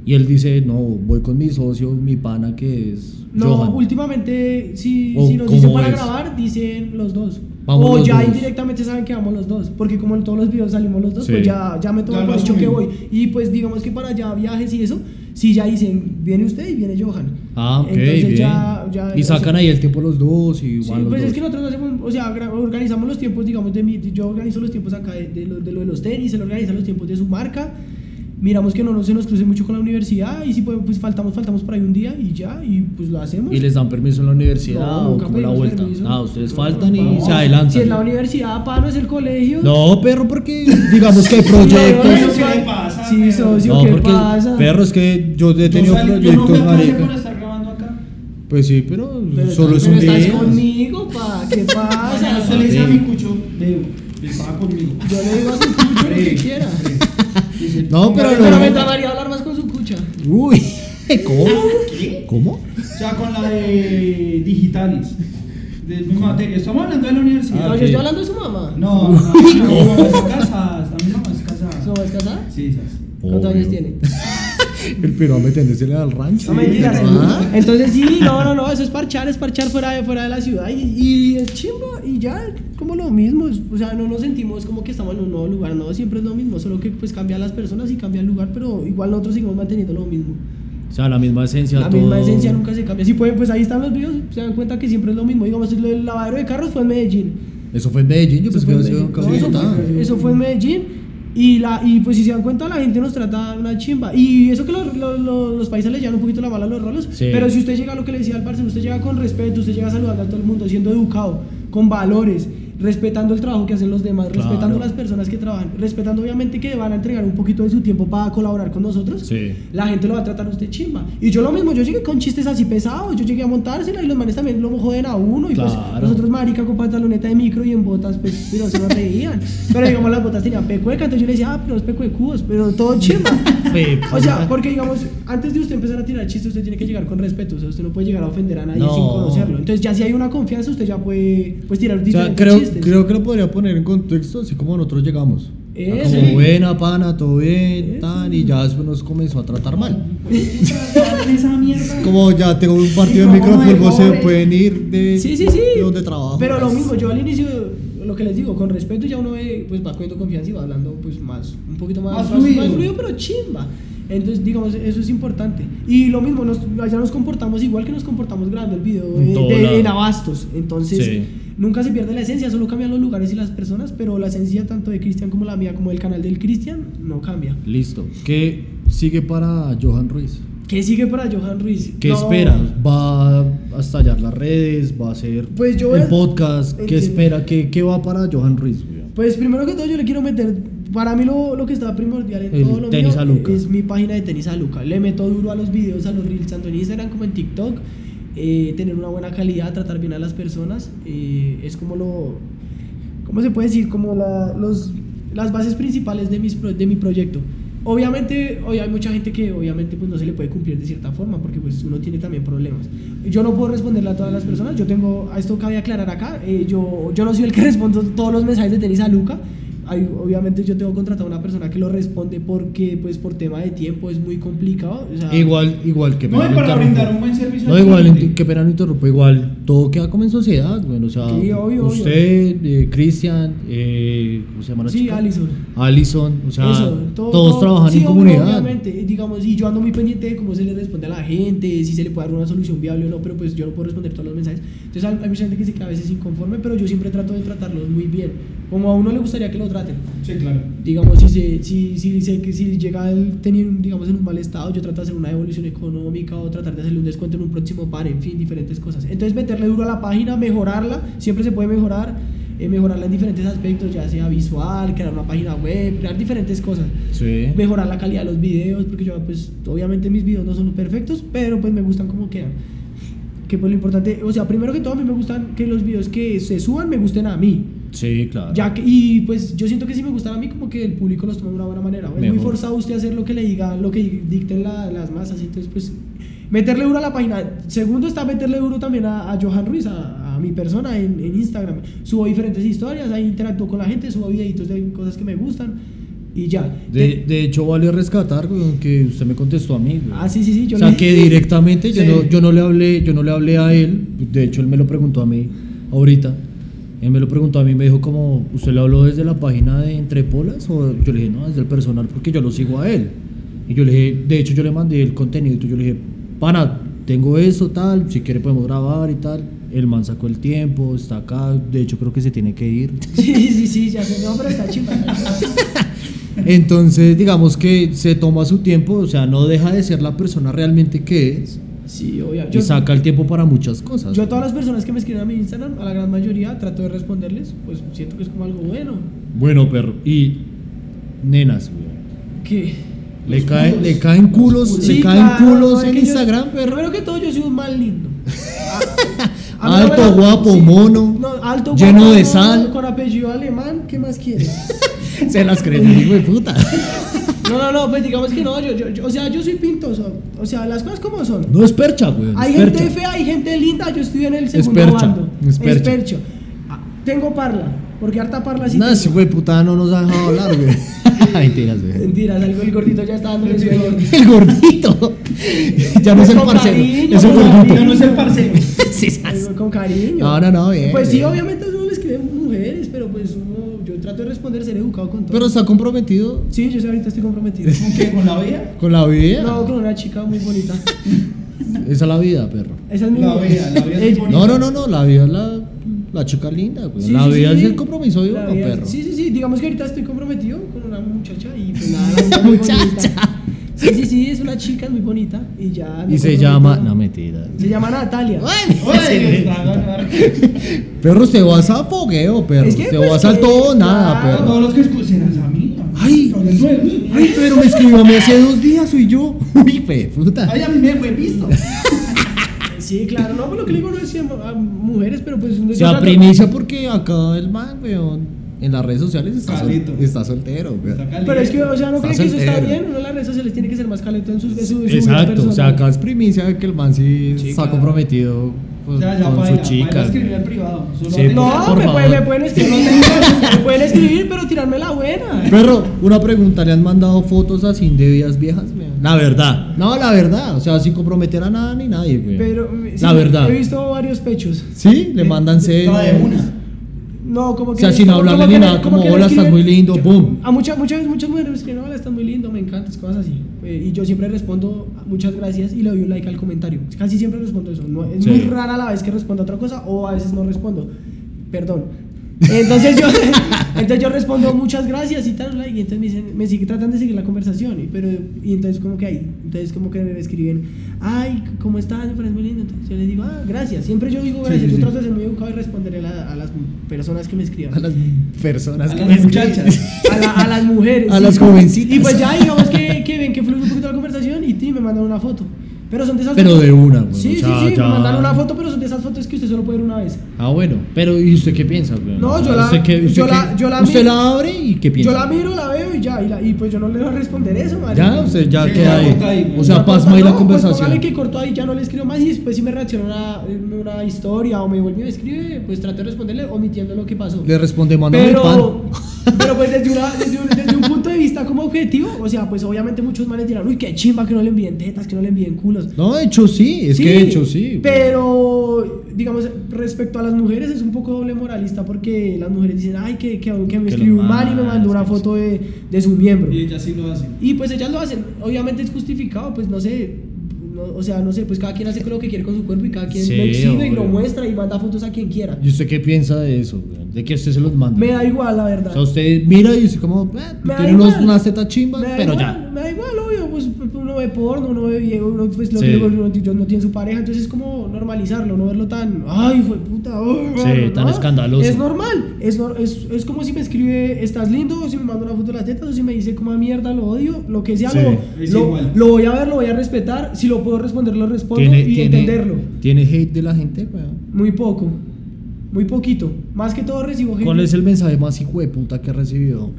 Y él dice, no, voy con mi socio, mi pana que es
No,
Johan.
últimamente, si,
O,
si nos
¿cómo
dicen para
es?
grabar, dicen los dos.
Vamos
o
los
ya
dos.
indirectamente saben que vamos los dos. Porque como en todos los videos salimos los dos,
Sí.
pues ya, ya me tomo
Ya
por hecho que voy. Y pues digamos que para allá viajes y eso, si ya dicen, viene usted y viene Johan.
Ah, ok,
Entonces
bien.
ya- ya-
y sacan
o sea,
ahí el tiempo los dos y
Sí,
van los
pues
dos.
es que nosotros hacemos, o sea, organizamos los tiempos, digamos, de mi, yo organizo los tiempos acá de, de lo, de lo de los tenis, él organiza los tiempos de su marca. Miramos que no, no se nos cruce mucho con la universidad y si pues, pues faltamos, faltamos por ahí un día y ya, y pues lo hacemos.
¿Y les dan permiso en la universidad
No,
o como la vuelta?
permiso.
Ah, ustedes
No,
faltan y
no.
se adelantan.
Si es la universidad, pa, no es el colegio.
No, perro, porque digamos que hay proyectos.
no,
¿Qué le pasa,
Sí,
perro?
socio,
No,
¿qué
porque
pasa?
perro es que yo he tenido
yo, salí- yo no
proyectos, marica.
estar grabando acá.
Pues sí, pero,
Pero,
solo es un
estás
día.
conmigo, pa, ¿qué pasa?
usted le dice a mi cucho, veo, estaba conmigo.
Yo le digo a su cucho lo que quiera.
No, pero
Pero
no.
me hablar más con su cucha.
Uy, ¿cómo? ¿Cómo?
O sea, con la de digitales. De mi materia. Estamos hablando de la universidad.
Ah,
No, yo estoy hablando de su mamá.
No, no, no. Está mi mamá es casada.
¿Su mamá es casada?
Sí, esas.
¿Cuántos
Obvio.
años tiene?
El pero a meterse al rancho.
No mentiras.
Ah.
Entonces sí, no, no, no, eso es parchar, es parchar fuera de, fuera de la ciudad y, y es chimba y ya, como lo mismo, es- o sea, no nos sentimos como que estamos en un nuevo lugar, no, siempre es lo mismo, solo que pues cambian las personas y cambia el lugar, pero igual nosotros seguimos manteniendo lo mismo.
O sea, la misma esencia.
La
todo.
misma esencia nunca se cambia. Si pueden, pues ahí están los videos, se dan cuenta que siempre es lo mismo. Digamos, lo del lavadero de carros fue en Medellín.
Eso fue en Medellín, yo
Eso
pensé que
fue
había sido en
eso fue en Medellín. Y, la, y pues si se dan cuenta, la gente nos trata una chimba. Y eso que los, los, los- países le llevan un poquito la mala a los rolos.
Sí.
Pero si usted llega a lo que le decía al parce, usted llega con respeto, usted llega saludando a todo el mundo, siendo educado, con valores, respetando el trabajo que hacen los demás,
Claro.
respetando las personas que trabajan, respetando obviamente que van a entregar un poquito de su tiempo para colaborar con nosotros.
Sí.
La gente lo va a tratar a usted chimba. Y yo lo mismo, yo llegué con chistes así pesados, yo llegué a montársela y los manes también lo joden a uno. Y pues
Claro.
nosotros, marica, con pantaloneta de micro y en botas, pues, pero se nos reían. Pero digamos, las botas tenían pecueca, entonces yo le decía, ah, pero los pecuecúos, pero todo chimba.
Pecueca.
o sea, porque digamos, antes de usted empezar a tirar chistes, usted tiene que llegar con respeto. O sea, usted no puede llegar a ofender a nadie
No.
sin conocerlo. Entonces, ya si hay una confianza, usted ya puede pues, tirar
O sea, creo,
chistes.
creo que lo podría poner en contexto así como nosotros llegamos.
Eh,
como
sí.
buena, pana, todo bien,
Eh,
tan, y ya después nos comenzó a tratar mal.
esa mierda.
Como ya tengo un partido de microfútbol, se pueden ir de,
Sí, sí, sí.
de donde trabajo.
Pero lo
pues.
mismo, yo al inicio, lo que les digo, con respeto ya uno ve, pues va cogiendo confianza y va hablando pues más, un poquito más,
Más fluido.
más fluido, pero chimba. Entonces, digamos, eso es importante. Y lo mismo, nos, allá nos comportamos igual que nos comportamos grabando el video
En
de- en Abastos. Entonces,
Sí.
Nunca se pierde la esencia, solo cambian los lugares y las personas, pero la esencia tanto de Cristian como la mía, como del canal del Cristian, no cambia.
Listo. ¿Qué sigue para Johan Ruiz?
¿Qué sigue para Johan Ruiz?
¿Qué
No,
esperas? ¿Va a estallar las redes? ¿Va a hacer
Pues yo
el
a-
podcast? ¿Qué
Entiendo.
espera? ¿Qué, ¿Qué va para Johan Ruiz?
Pues primero que todo yo le quiero meter, para mí lo, lo que está primordial en
El
todo lo
tenis
mío
a Luca.
es mi página de tenis a Luca. Le meto duro a los videos, a los reels, tanto en Instagram como en TikTok. Eh, tener una buena calidad, tratar bien a las personas. eh, es como lo, ¿cómo se puede decir? Como la, los, las bases principales de, mis, de mi proyecto. Obviamente, hoy hay mucha gente que obviamente pues no se le puede cumplir de cierta forma porque pues uno tiene también problemas. Yo no puedo responderle a todas las personas, yo tengo, a esto cabe aclarar acá, eh, yo, yo no soy el que respondo todos los mensajes de tenis a Luca. Hay, obviamente yo tengo contratado a una persona que lo responde porque pues por tema de tiempo es muy complicado. o sea,
Igual, igual que
No, para brindar un buen servicio
No,
al
igual, que pena no interrumpo, igual todo queda como en sociedad, bueno, o sea,
Sí, obvio,
usted, eh, Cristian, eh, ¿cómo se llama la
Sí,
chica?
Alison.
Alison, o sea,
Eso, todo-
todos
todo-
trabajan
sí,
en comunidad.
Obviamente, digamos, y yo ando muy pendiente de cómo se le responde a la gente, si se le puede dar una solución viable o no, pero pues yo no puedo responder todos los mensajes. Entonces hay, hay mucha gente que se queda a veces inconforme, pero yo siempre trato de tratarlos muy bien, como a uno le gustaría que lo traten.
Sí, claro.
Digamos, si, se, si, si, si, si llega el tener, digamos, en un mal estado, yo trato de hacer una devolución económica o tratar de hacerle un descuento en un próximo par, en fin, diferentes cosas. Entonces, meterle duro a la página, mejorarla, siempre se puede mejorar, eh, mejorarla en diferentes aspectos, ya sea visual, crear una página web, crear diferentes cosas
Sí.
mejorar la calidad de los videos, porque yo pues obviamente mis videos no son perfectos, pero pues me gustan como quedan. Que pues lo importante, o sea, primero que todo a mí me gustan que los videos que se suban me gusten a mí.
Sí, claro.
Ya que, y pues yo siento que si me gustan a mí como que el público los toma de una buena manera. Es muy forzado usted a hacer lo que le diga, lo que dicten la- las masas, entonces pues meterle duro a la página. Segundo está meterle duro también a, a Johan Ruiz, a, a mi persona en, en Instagram. Subo diferentes historias, ahí interactúo con la gente, subo videitos de cosas que me gustan y ya.
De, de hecho, vale rescatar que usted me contestó a mí.
Ah, sí, sí, sí. Yo
o sea,
le-
que directamente yo, no, yo no le hablé, yo no le hablé a él. De hecho, él me lo preguntó a mí ahorita. Él me lo preguntó a mí, me dijo como, ¿usted le habló desde la página de Entre Polas? O yo le dije, no, desde el personal porque yo lo sigo a él. Y yo le dije, de hecho yo le mandé el contenido y yo le dije, pana, tengo eso, tal, si quiere podemos grabar y tal. El man sacó el tiempo, está acá, de hecho creo que se tiene que ir.
Sí, sí, sí, ya sé. No, pero está chimba.
Entonces, digamos que se toma su tiempo, o sea, no deja de ser la persona realmente que es
Sí,
y saca el tiempo para muchas cosas.
Yo a todas las personas que me escriben a mi Instagram, a la gran mayoría, trato de responderles, pues siento que es como algo bueno.
Bueno, perro. Y nenas, güey.
Que...
Le,
culos.
le caen culos,
Sí,
le caen
claro,
culos en
que yo-
Instagram, perro.
Primero que todo, yo soy un mal lindo. A- a mí no
Alto, guapo, mono,
no, alto,
lleno
guapo,
de sal.
Con apellido alemán, ¿qué más quieres?
Se las creen, hijo de puta.
No, no, no, pues digamos que no, yo, yo, yo- o sea, yo soy pintoso. O sea, las cosas como son.
No es percha, güey.
Hay
es
gente
percha.
fea, hay gente linda, yo estoy en el segundo
percha,
bando.
es percha.
percho. Ah, Tengo parla, porque harta parla sí
Nada,
tengo.
ese güey puta no nos ha dejado hablar, güey. Mentiras, güey.
Mentiras, algo el gordito ya está dándole sueño.
El gordito. ya no es el
Con
parcero.
cariño,
Es el
con
gordito.
Ya no es el parcero.
Sí,
Con cariño.
No, no, no, bien,
Pues sí, obviamente uno le escribe mujeres, de responder, ser educado con todo.
Pero está comprometido
Sí, yo sé, ahorita estoy comprometido.
¿Con qué? ¿Con la vida?
con la vida.
No, con una chica muy bonita.
Esa es la vida, perro.
Esa es mi
La vida, la vida es.
No, no, no, no, la vida es la, la chica linda, güey.
Sí,
la
sí,
vida
sí.
es el compromiso de uno, perro.
Sí, sí, sí. Digamos que ahorita estoy comprometido con una muchacha y pues nada,
Muchacha.
bonita. Sí, sí, sí, es una chica es muy bonita y ya.
Y se llama. No, mentira.
Se llama Natalia.
Perro, te vas a fogueo, perro.
Es que,
te
pues,
vas al todo o nada, perro.
todos los que escuchen a amiga.
Ay.
Mí.
Ay, pero me escribió a mí hace dos días, soy yo. Uy, fe, puta.
Ay, a mí me fue visto.
Sí, claro, no, pero lo que le digo no es que a mujeres, pero pues.
Se
trato-
primicia porque acá el man, weón, en las redes sociales está, sol- está soltero.
Está
Pero es que, o sea, no creen que eso está bien. Uno en las redes sociales tiene que ser más caleto en sus en su, en su vida
Exacto, o sea, acá es primicia de que el man sí,
Sí,
está comprometido pues,
Ya, ya,
con
baila,
su chica.
escribir al privado. Solo
Sí,
No, me, me pueden escribir, me pueden escribir, pero tirarme la buena.
Perro, una pregunta, ¿le han mandado fotos así de vidas viejas? La verdad. No, la verdad, o sea, sin comprometer a nada ni nadie, güey.
Pero sí,
la verdad.
He visto varios pechos.
Sí, le mandan.
Toda de una.
No, como que.
O sea, sin
como-
hablarle
como
ni nada, como, "Hola, estás muy lindo",
yo-
boom.
A muchas, muchas, muchas mujeres me escriben, hola, estás muy lindo, me encantas, cosas así. Eh, y yo siempre respondo, muchas gracias, y le doy un like al comentario. Casi siempre respondo eso. No, es
Sí.
muy rara la vez que respondo otra cosa, o a veces no respondo. Perdón. Entonces yo, entonces yo respondo muchas gracias y tal, like, y entonces me, dicen, me sigue, tratan de seguir la conversación, y, pero, y entonces como que hay, entonces como que me escriben, ay, ¿cómo estás? Me parece muy lindo, entonces yo les digo, ah, gracias, siempre yo digo gracias,
sí,
yo
sí.
trato de ser muy educado y responderé a, a las personas que me escriban.
A las personas
A
que
las
me
muchachas.
A, la- a las mujeres.
A
sí.
las jovencitas.
Y pues ya, digamos que, que ven que fluye un poquito la conversación y tí, me mandan una foto. Pero son de esas
Pero
fotos-
de una, güey,
Sí,
o sea,
sí, sí,
ya-
me mandan una foto, pero son de esas fotos que usted solo puede ver una vez.
Ah, bueno. Pero, ¿y usted qué piensa, güey?
No, yo la-
¿usted qué- usted
yo
qué-
la- yo la
Usted la abre y qué piensa?
Yo la miro, la veo y ya, y, la- y pues yo no le voy a responder eso, marica.
Ya, usted ya
Sí,
queda
ya
ahí.
corta ahí, güey.
O sea, pasma ahí la
no, pues,
conversación.
póngale que corto ahí, ya no le escribo más y después si me reacciona una, una historia o me vuelve y me escribe, pues trato de responderle omitiendo lo que pasó.
Le responde, pan.
Pero, Pero pues desde, una- desde un, desde un punto de vista como objetivo, o sea, pues obviamente muchos manes dirán, uy, qué chimba que no le envíen tetas, que no le envíen culos.
No, de hecho sí, es que de hecho sí.
Pero, digamos, respecto a las mujeres es un poco doble moralista porque las mujeres dicen, ay, que, que, que me escribió un man y me mandó una
sí,
foto de, de su miembro.
Y ella sí lo hace.
Y pues ellas lo hacen, obviamente es justificado, pues no sé, no- o sea, no sé, pues cada quien hace con lo que quiere con su cuerpo y cada quien
Sí,
lo exhibe y lo
obvio.
muestra y manda fotos a quien quiera.
¿Y usted qué piensa de eso? De que usted se los manda.
Me da igual, la verdad.
O sea, usted mira y dice como, eh, tiene unos, unas tetas chimbas, pero
igual,
ya.
Me da igual, obvio, pues pues, uno ve porno, uno ve video, uno pues lo
Sí.
que uno, uno no tiene su pareja, entonces es como normalizarlo, no verlo tan, ay, de puta, oh,
Sí,
¿no?
tan escandaloso.
Es normal, es, es, es como si me escribe, estás lindo, o si me manda una foto de las tetas, o si me dice como a mierda, lo odio, lo que sea,
Sí.
lo, lo, lo voy a ver, lo voy a respetar, si lo puedo responder, lo respondo
Tiene,
y
tiene,
entenderlo.
tiene hate de la gente, weón.
Muy poco, muy poquito, más que todo recibo hate.
¿Cuál es el mensaje más hijo de puta que ha recibido?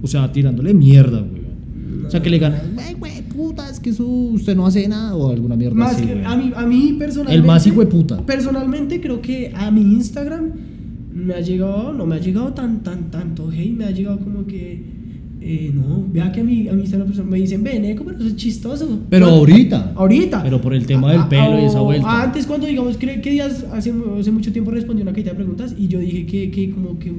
O sea, tirándole mierda, weón. O sea, que le ganan, "Ay, güey, puta, es que eso usted no hace nada o alguna mierda
Más
así,
que a mí, a mí personalmente.
El más hijo de puta.
Personalmente creo que a mi Instagram me ha llegado, no me ha llegado tan, tan, tanto hate, me ha llegado como que, eh, no, vea que a mi, a mi Instagram persona- me dicen, Beneco, pero eso es chistoso.
Pero ahorita.
Ahorita.
Pero por el tema del
A- a-
pelo y esa
o-
vuelta.
Antes cuando, digamos, ¿qué, qué días hace, hace mucho tiempo respondí una cantidad de preguntas y yo dije que, que como que...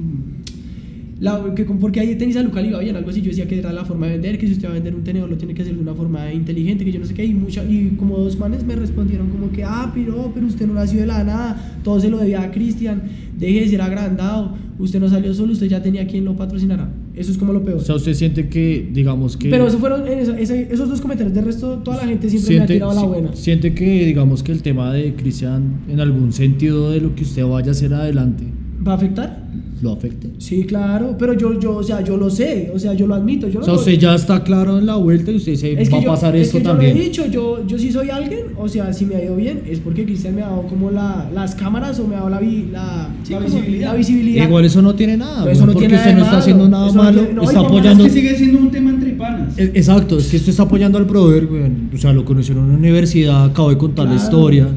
La, que porque ahí tenis a Luca le iba bien, algo así. Yo decía que era la forma de vender, que si usted va a vender un tenedor lo tiene que hacer de una forma inteligente, que yo no sé qué. Y, mucha, y como dos manes me respondieron como que, ah, pero, pero usted no nació de la nada, todo se lo debía a Cristian, deje de ser agrandado, usted no salió solo, usted ya tenía quien lo patrocinara. Eso es como lo peor.
O sea, usted siente que, digamos que.
pero eso fueron en esa- esa- esos dos comentarios. De resto, toda la gente siempre me ha
siente,
tirado la buena.
siente que, digamos que el tema de Cristian, en algún sentido de lo que usted vaya a hacer adelante,
¿Va a afectar?
Lo afecte.
Sí, claro, pero yo, yo, o sea, yo lo sé, o sea, yo lo admito. Yo
O sea,
puedo-
usted ya está claro en la vuelta y usted dice,
Es
va
que
a
yo,
pasar
es
esto
que yo
también.
lo he dicho, yo, yo sí soy alguien, o sea, si me ha ido bien, es porque Cristian me ha dado como la, las cámaras o me ha dado la, vi- la,
Sí,
la visibilidad.
la
La visibilidad.
Igual eso no tiene nada,
Pero eso no
porque
tiene
usted
nada
no está
malo,
haciendo nada
eso no
malo,
tiene- no,
está
y
apoyando.
Es que sigue siendo un tema entre panas.
E- Exacto, es que usted está apoyando al brother, weón. O sea, lo conoció en una universidad, acabo de contar la
Claro.
historia.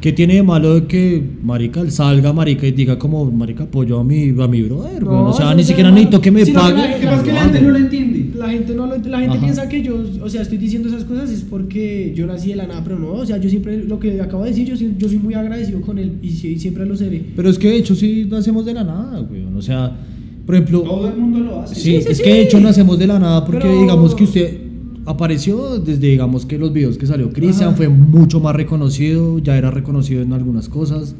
¿Qué tiene de malo de que, marica, salga, marica, y diga como, marica, apoyo a mi, a mi brother,
No?
O sea, ni
no
siquiera necesito que me
que
pague.
la
Lo
gente-
que pasa es que la gente no lo entiende.
La gente, no lo, la gente
Ajá.
piensa que yo, o sea, estoy diciendo esas cosas es porque yo nací de la nada, pero no, o sea, yo siempre, lo que acabo de decir, yo, soy- yo soy muy agradecido con él y, siempre lo seré.
Pero es que de hecho sí nacemos de la nada, weón. O sea, por ejemplo,
Todo el mundo lo hace.
Sí,
Sí, sí,
es
sí.
que de hecho nacemos de la nada porque
Pero-
digamos que usted apareció desde digamos que los videos que salió Cristian fue mucho más reconocido, ya era reconocido en algunas cosas.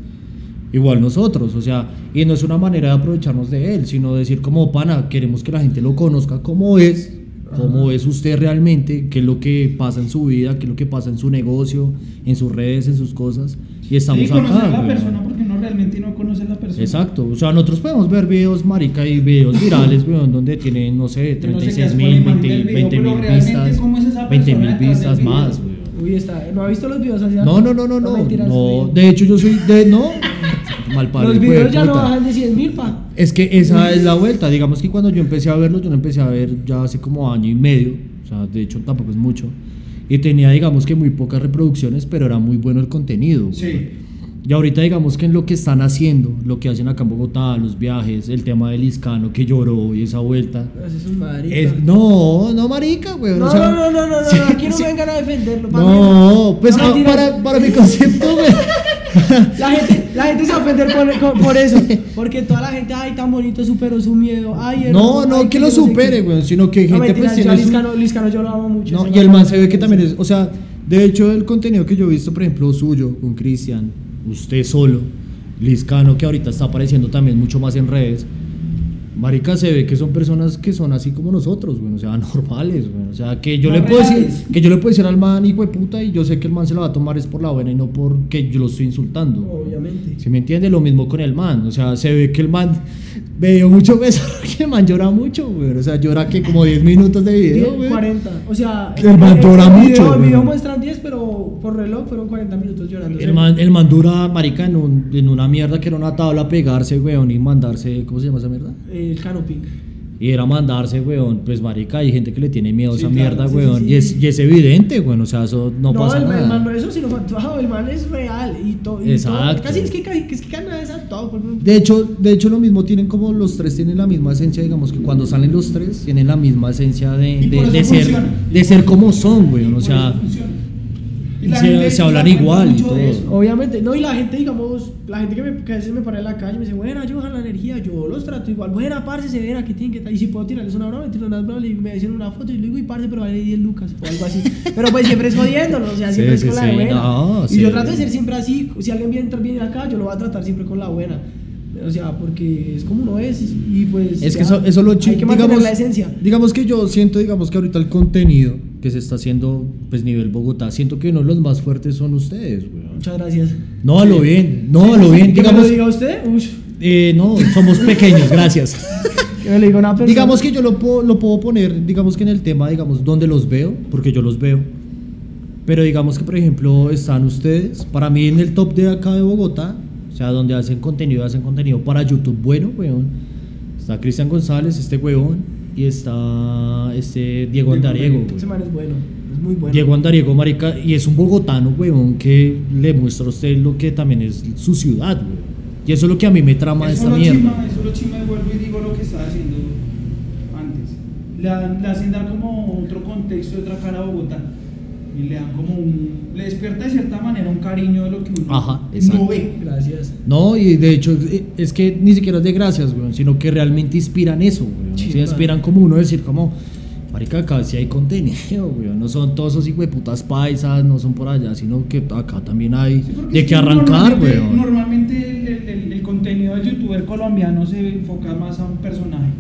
Igual nosotros, o sea, y no es una manera de aprovecharnos de él, sino decir como pana, queremos que la gente lo conozca como es, cómo es usted realmente, qué es lo que pasa en su vida, qué es lo que pasa en su negocio, en sus redes, en sus cosas. Y estamos
Sí,
acá.
a la persona porque no realmente no conoce a la persona.
Exacto, o sea, nosotros podemos ver videos marica y videos virales, weón, donde tienen, no sé,
Uno se
36
queda con la
mil,
imagen
20
del video,
20
pero
mil vistas,
¿cómo es esa
20 mil vistas más, weón.
Uy, está, ¿no ha visto los videos hacia
No, no, no, no, no,
mentiras,
no, de hecho yo soy de, no, mal parido,
Los videos ya no bajan de 100 mil, pa.
Es que esa es la vuelta, digamos que cuando yo empecé a verlo, yo lo empecé a ver ya hace como año y medio, o sea, de hecho tampoco es mucho, y tenía digamos que muy pocas reproducciones, pero era muy bueno el contenido. weón. Y ahorita digamos que en lo que están haciendo, lo que hacen acá en Bogotá, los viajes, el tema del Iscano que lloró y esa vuelta.
Es un marica.
Es- no, no marica, güey.
no,
o sea,
no, no, no, no, no,
sí,
aquí no
sí.
vengan a defenderlo. pa' mí
No, pues
No,
ah, para, para mi concepto, güey.
La gente, la gente se va a ofender por, por eso. Porque toda la gente, ay, tan bonito, superó su miedo. Ay,
No, no
ay,
que
yo
lo supere, güey, sino que
No,
gente
mentira,
pues tiene su-
Liscano, Liscano yo lo amo mucho.
No, y el man se ve que también es, o sea, de hecho el contenido que yo he visto, por ejemplo, suyo, con Cristian, usted solo, Liscano, que ahorita está apareciendo también mucho más en redes, Marica se ve que son personas que son así como nosotros, güey, o sea, normales, güey, o sea, que yo
No
le puedo decir, que yo le puedo decir al man hijo de puta y yo sé que el man se la va a tomar es por la buena y no porque yo lo estoy insultando.
Obviamente.
¿Sí me entiende? Lo mismo con el man. O sea, se ve que el man me dio mucho beso porque el man llora mucho, güey. O sea, llora que como 10 minutos de video,
10,
güey.
40. O sea,
El man llora
video-
mucho,
El video
güey.
muestran 10, pero por reloj fueron 40 minutos llorando.
El man, el man dura, marica, en, un- en una mierda que era una tabla pegarse, weón, y mandarse, ¿cómo se llama esa mierda?
El canoping.
Y era mandarse, weón, pues marica, hay gente que le tiene miedo a
Sí,
esa
claro,
mierda,
sí,
weón.
sí,
Y, es, y es evidente, weón, o sea, eso no, pasa
el,
nada.
el man no eso, sino actuado. El man es real. Y, to, y
Exacto.
todo- Casi es que, casi- es que vez todo. pues,
De hecho, de hecho, lo mismo tienen como los tres tienen la misma esencia, digamos que cuando salen los tres tienen la misma esencia de, de, ser,
funciona.
de ser como son, güey. O sea,
funciona. Y
se- se hablan igual y todo.
Obviamente, no, y la gente, digamos, la gente que, me, que a veces me para en la calle me dice, buena, yo la energía, yo los trato igual, buena, parce, se ven aquí, tienen que tal, y si puedo tirarles una broma, tiro unas bromas, y me dicen una foto, y le digo, y parce, pero vale 10 lucas, o algo así. pero pues siempre es jodiéndolo, o sea, siempre
Sí,
es con
sí,
la buena.
no,
y
sí.
yo trato de ser siempre así, si alguien viene, viene acá, yo lo voy a tratar siempre con la buena. O sea, porque es como uno es, y pues.
es que
ya,
eso, eso lo
Hay
chi-
que mantener
digamos,
la esencia.
digamos que yo siento, digamos que ahorita el contenido que se está haciendo, pues nivel Bogotá, siento que uno de los más fuertes son ustedes, güey.
Muchas gracias.
No, a lo bien, no, a lo bien,
¿Que me lo
digamos,
diga usted?
Eh, no, somos pequeños, gracias.
que me lo diga una persona.
Digamos que yo lo puedo, lo puedo poner, digamos que en el tema, digamos, donde los veo, porque yo los veo. Pero digamos que, por ejemplo, están ustedes, para mí en el top de acá de Bogotá, o sea, donde hacen contenido, hacen contenido para YouTube bueno, weón. Está Cristian González, este weón, y está este Diego Andariego,
Ese man es bueno, es muy bueno.
Diego Andariego, marica, y es un bogotano, weón, que le muestra a usted lo que también es su ciudad, weón. Y eso es lo que a mí me trama de esta
lo
mierda.
chima, eso lo chima y vuelvo y digo lo que estaba haciendo antes. Le, le hacen dar como otro contexto, otra cara a Bogotá. Y le dan como un. Le despierta de cierta manera un cariño de lo que uno
Ajá, exacto.
no ve.
Gracias.
No, y de hecho eh, es que ni siquiera es de gracias, weón, sino que realmente inspiran eso, weón.
Sí,
inspiran como uno decir como, marica, acá sí hay contenido, weón. No son todos esos putas paisas, no son por allá, sino que acá también hay
Sí,
de qué
que
arrancar,
normalmente-
weón.
Normalmente el, el- el- el contenido del youtuber colombiano se enfoca más a un personaje.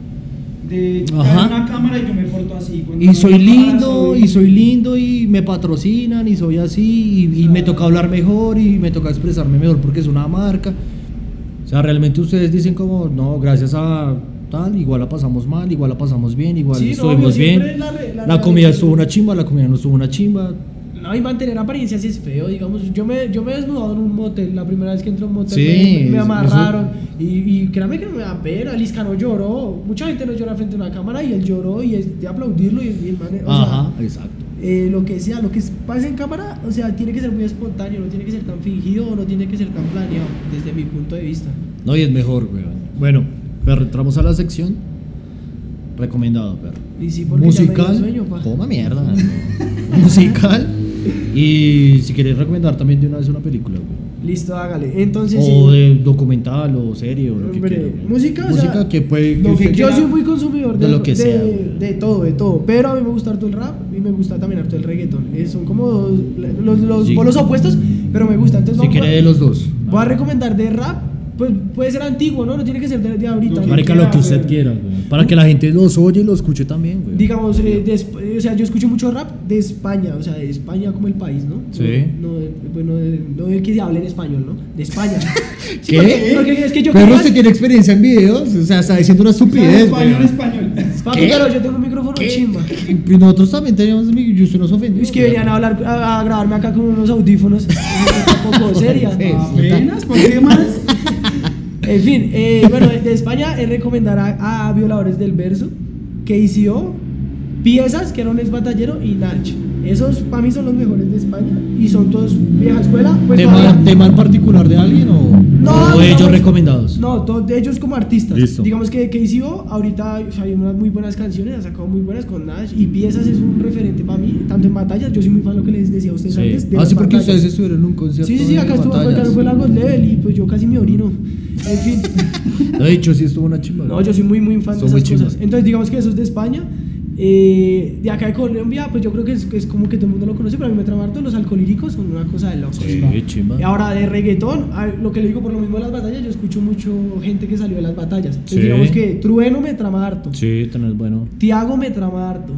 De
Ajá.
traer una cámara y yo me porto así. cuando
Y
no
soy lindo, y soy lindo, y me patrocinan, y soy así, y, y me toca hablar mejor, y me toca expresarme mejor porque es una marca. O sea, realmente ustedes dicen como, no, gracias a tal, igual la pasamos mal, igual la pasamos bien, igual
Sí,
estuvimos bien.
la re- la
La, comida estuvo una chimba, la comida no estuvo una chimba.
No, y mantener apariencias es feo, digamos. Yo me, yo me he desnudado en un motel, la primera vez que entré a un motel
Sí,
me, me
eso-
amarraron. Y, y créame que no me da pena, Lisca no lloró. Mucha gente no llora frente a una cámara y él lloró y es de aplaudirlo y, y el man, o
Ajá,
sea,
exacto.
eh, lo que sea, lo que pasa en cámara, o sea, tiene que ser muy espontáneo, no tiene que ser tan fingido, no tiene que ser tan planeado, desde mi punto de vista.
No, y es mejor, weón. Bueno, pero entramos a la sección. Recomendado, perro.
Y sí, porque ya me dio
Musical.
sueño, pa.
Toma mierda. Musical. Y si quieres recomendar también de una vez una película, weón.
Listo, hágale. Entonces,
O
sí.
de documental o serie o lo que
Hombre, música, o
música
sea,
que puede.
Que yo soy muy consumidor
de
de,
lo que
de-
sea,
de,
güey.
todo, de todo. Pero a mí me gusta harto el rap y me gusta también harto el reggaeton. Eh, son como dos- los, los
Sí.
polos opuestos, pero me gusta. Entonces,
Si
a-
de los dos.
Voy a recomendar de rap, pues puede ser antiguo, ¿no? No tiene que ser de, de ahorita.
Lo
¿no?
que
Marica,
quiera,
lo que usted
weón.
quiera, weón. Para que la gente los oye y lo escuche también, güey.
Digamos, eh, de eh, o sea, yo escucho mucho rap de España, o sea, de España como el país, ¿no?
Sí.
No, no, de- bueno, de- no de que se hable en español, ¿no? De España. Sí,
¿Qué?
Porque, porque es que yo
Pero usted tiene experiencia en videos, o sea, está diciendo una estupidez,
español,
weón.
español.
Papi, pero yo tengo un micrófono
¿Qué?
chimba.
Y nosotros también teníamos y usted nos ofendió.
Es que venían a hablar, a, a grabarme acá con unos audífonos. un poco seria.
Apenas, ¿por qué más?
En fin, eh, bueno, de España es recomendar a, a Violadores del Verso, KCO, Piezas, que era un ex batallero, y Nach. Esos para mí son los mejores de España y son todos vieja escuela. Pues
¿Tema, tema en particular de alguien o,
No,
o
digamos-
ellos recomendados?
No, todos de ellos como artistas.
Listo.
Digamos que KCO ahorita o sea, hay unas muy buenas canciones, ha sacado muy buenas con Nash y Piezas es un referente para mí, tanto en batallas, yo soy muy fan de lo que les decía a ustedes
Sí.
antes. de
Ah, sí, porque
batallas.
ustedes estuvieron en un concierto.
Sí, sí, sí, acá estuvo, fue, fue la God Level y pues yo casi me orino. En fin.
Lo he dicho, sí estuvo una chimba.
No, yo soy muy, muy fan de
muy
esas cosas. Entonces, digamos que eso es de España. Eh, de acá de Colombia, pues yo creo que es, es como que todo el mundo lo conoce, pero a mí me trama harto los alcohólicos son una cosa de locos.
Sí.
Y ahora de reggaetón, a- lo que le digo por lo mismo de las batallas, yo escucho mucho gente que salió de las batallas. Entonces,
Sí.
digamos que Trueno me trama harto,
Sí, tenés bueno.
Tiago me trama harto.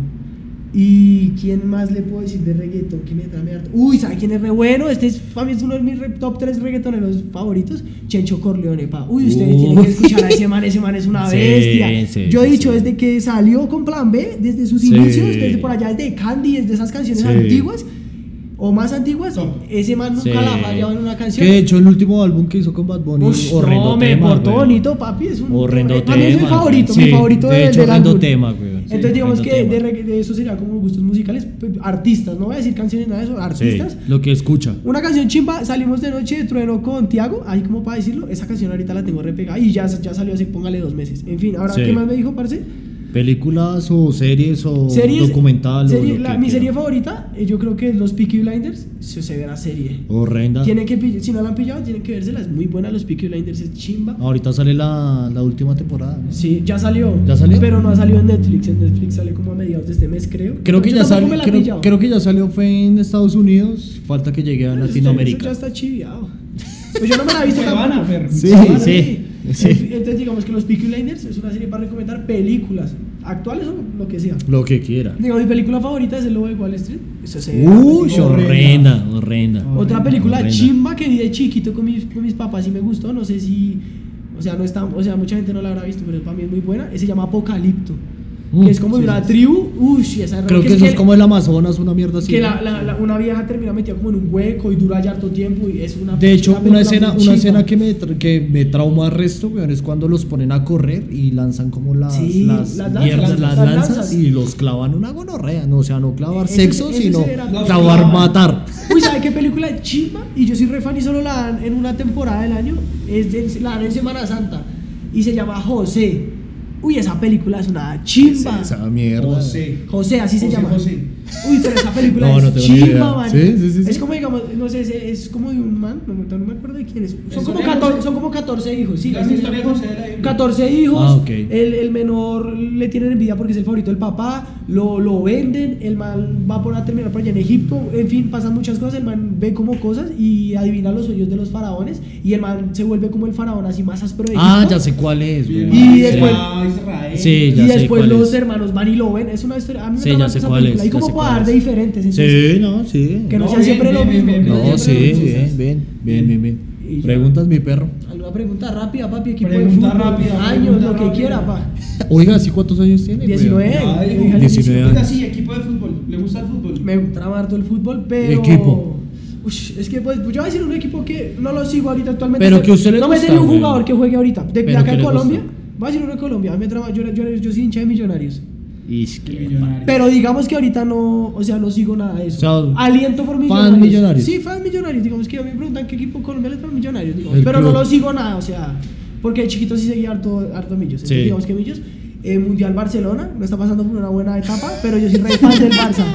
¿Y quién más le puedo decir de reggaetón que me trame harto? Uy, ¿sabe quién es re bueno? Este es, para mí es uno de mis top 3 reggaetoneros favoritos. Chencho Corleone, pa. Uy, ustedes
Uh.
tienen que escuchar a ese man, ese man es una
Sí,
bestia.
sí,
Yo he dicho,
sí.
desde que salió con Plan B, desde sus
Sí.
inicios, desde por allá, desde Candy, desde esas canciones
Sí.
antiguas. o más antiguas, ese man nunca
Sí.
la ha fallado en una canción.
Que de hecho el último álbum que hizo con Bad Bunny,
Ush,
horrendo
no, me
tema,
portó bonito, papi. Es un
Horrendo
para mí
tema.
es mi favorito,
Sí,
mi favorito
de
de,
hecho,
del
horrendo
álbum.
tema, Sí,
Entonces, digamos que de, de eso sería como gustos musicales, pues, artistas, no voy a decir canciones, nada de eso,
Sí,
artistas.
lo que escucha.
Una canción chimba, salimos de noche de trueno con Tiago, ahí como para decirlo, esa canción ahorita la tengo repegada y ya, ya salió hace, póngale dos meses. En fin, ahora,
Sí.
¿qué más me dijo, parce?
Películas o series o
Series,
documental o
la- mi
quiera.
serie favorita, eh, yo creo que es los Peaky Blinders, se, se ve la serie.
Horrenda.
Tienen que, si no la han pillado, tienen que vérsela, es muy buena los Peaky Blinders, es chimba.
Ahorita sale la, la última temporada. ¿no?
Sí, ya salió.
¿Ya salió?
Pero no ha salido en Netflix. En Netflix sale como a mediados de este mes, creo.
Creo que, ya salió, creo, que ya salió fue en Estados Unidos. Falta que llegue a
Pero ya-
Latinoamérica.
Eso ya está chiviado. Pues yo no me la he visto
perro.
Sí, sí, sí.
Entonces digamos que los Peaky Blinders es una serie para recomendar películas. Actuales o lo que sea.
Lo que quiera.
Digo, mi película favorita es El Lobo de Wall Street. Eso se ve.
Uy,
Digo,
horrenda, horrenda.
Otra película
Horrenda.
chimba que vi de chiquito con mis, con mis papás y me gustó. No sé si. O sea, no está, o sea, mucha gente no la habrá visto, pero para mí es muy buena. Se llama Apocalipto.
Mm,
que es como de
sí,
una
sí.
tribu. Uy, esa
Creo que eso es como el Amazonas, una mierda así.
que la, la- la- una vieja termina metida como en un hueco y dura ya harto tiempo y es una
De hecho, una escena, una escena que me, que me trauma al resto, weón, es cuando los ponen a correr y lanzan como las,
Sí,
las,
las lanzas,
mierdas,
las-
lanzas,
lanzas.
y los clavan una gonorrea. No, o sea, no clavar
Ese-
sexo,
ese
sino clavar, matar.
Uy, ¿sabe qué película de chimba? Y yo soy re fan y solo la dan en una temporada del año. Es de, la dan en Semana Santa. Y se llama José. Uy, esa película es una chimba.
Esa mierda.
José.
José, así se llama.
José.
Uy, pero esa película
No,
es
no
chimba, man.
Sí, sí, sí, sí.
Es como, digamos, no sé, es, es como de un man, no, me- no me acuerdo de quién es. Son
¿Es
como,
José?
14, son como 14 hijos, sí.
La
la
historia de José de la Biblia.
14 hijos,
Ah,
el, el menor le tienen envidia porque es el favorito del papá, lo, lo venden, el man va por a terminar por allá en Egipto, en fin, pasan muchas cosas, el man ve como cosas y adivina los sueños de los faraones y el man se vuelve como el faraón así más áspero de
Ah,
Egipto.
ya sé cuál es, weón.
Y después-
Ah, Israel.
Sí,
y
ya sé
después
cuál
los
es.
hermanos van y lo ven, es una historia, a mí me
Sí, ya sé
esa
cuál
película,
es,
y
ya
dar de
es.
diferentes, entonces,
Sí, no, sí.
que no,
No,
sea
bien,
siempre
bien,
lo
bien,
mismo.
bien,
que no
sí, bien, bien, bien, bien, bien. Preguntas, mi perro.
¿Alguna pregunta rápida, papi? Equipo
Pregunta
de fútbol,
rápida,
años,
pregunta
lo que
rápida.
quiera, pa.
Oiga, ¿sí cuántos años tiene?
19.
weón?
Ya, dijo.
Oiga,
19
Oiga,
años.
sí, equipo de fútbol. ¿Le gusta el fútbol?
Me trama harto el fútbol, pero.
Equipo.
Ush, es que pues, yo voy a decir un equipo que no lo sigo ahorita actualmente.
Pero que usted le
No me sé
gusta,
un
güey.
jugador que juegue ahorita. De, acá
que
en Colombia.
gusta.
Voy a decir uno de Colombia. a mí me trama, yo, yo, yo soy hincha de millonarios. Pero digamos que ahorita no, o sea, no sigo nada de eso.
O sea,
Aliento por
fan
millonarios.
Millonarios.
Sí, fan millonarios. Digamos que a mí me preguntan qué equipo colombiano es para millonarios. digamos, pero no lo sigo nada, o sea, porque de chiquito sí seguía harto, harto millos.
Sí.
digamos que millos. eh, Mundial Barcelona, no está pasando por una buena etapa, pero yo soy re fan del Barça.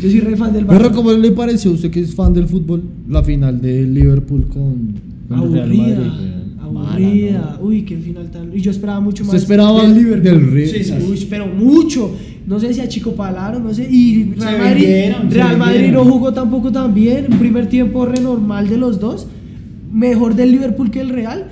Yo soy re fan del Barça.
Pero ¿cómo le pareció a usted que es fan del fútbol la final de Liverpool con, con el Real
aburrida,
Madrid? Mala,
aburrida.
¿no?
Uy, qué final tan. Y yo esperaba mucho más.
¿Usted esperaba
del Liverpool.
del Real?
Sí, sí.
Uy, pero mucho. No sé si a Chico Palaro, no sé. Y
Se
Real Madrid,
vendieron, se
Real Madrid no jugó tampoco tan bien. Un primer tiempo re normal de los dos. Mejor del Liverpool que el Real.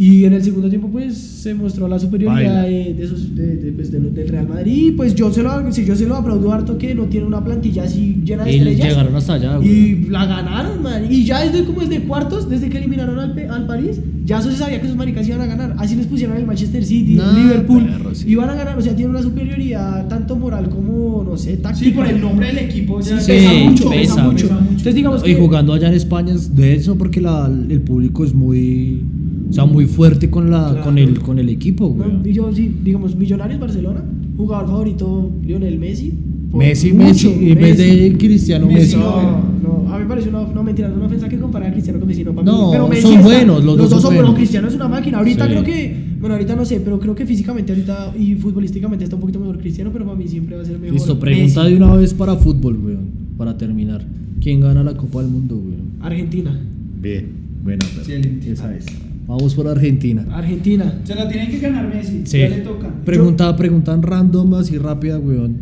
Y en el segundo tiempo, pues se mostró la superioridad de, de esos, de- de, pues, de los- del Real Madrid. Y pues yo se, lo, si yo se lo aplaudo harto que no tiene una plantilla así llena de
Y
estrellas.
llegaron hasta allá, güey.
Y la ganaron, man. Y ya desde como desde cuartos, desde que eliminaron al, al París, ya eso se sabía que esos maricas iban a ganar. Así les pusieron el Manchester City, Liverpool.
perro, sí.
Iban a ganar, o sea, tienen una superioridad tanto moral como, no sé, táctica.
Sí, por el nombre del equipo.
Sí,
ya
Sí,
pesa mucho,
pesa,
pesa, mucho.
pesa mucho.
Entonces digamos
Y
que
jugando allá en España es de eso porque la, el público es muy o sea, muy fuerte con la
Claro.
con el con el equipo, güey.
Bueno, y yo sí, digamos, Millonarios Barcelona, jugador favorito Lionel Messi.
Messi,
mucho,
Messi, en vez de Cristiano
Messi,
Messi.
no.
No, no, a mí me parece una, no, mentira, una ofensa que comparar a Cristiano con Messi, no, para
No,
mí, pero Messi
son
está-
buenos, los dos son
son buenos. Cristiano es una máquina. Ahorita
Sí.
creo que, bueno, ahorita no sé, pero creo que físicamente ahorita y futbolísticamente está un poquito mejor Cristiano, pero para mí siempre va a ser mejor.
Listo, pregunta
Messi.
de una vez para fútbol, güey, para terminar. ¿Quién gana la Copa del Mundo, güey?
Argentina.
Bien, buena, pero
Excelente.
esa es. Vamos por Argentina.
Argentina.
Se la tienen que ganar Messi.
Sí.
Ya le toca.
Pregunta, preguntan random, así rápida, weón.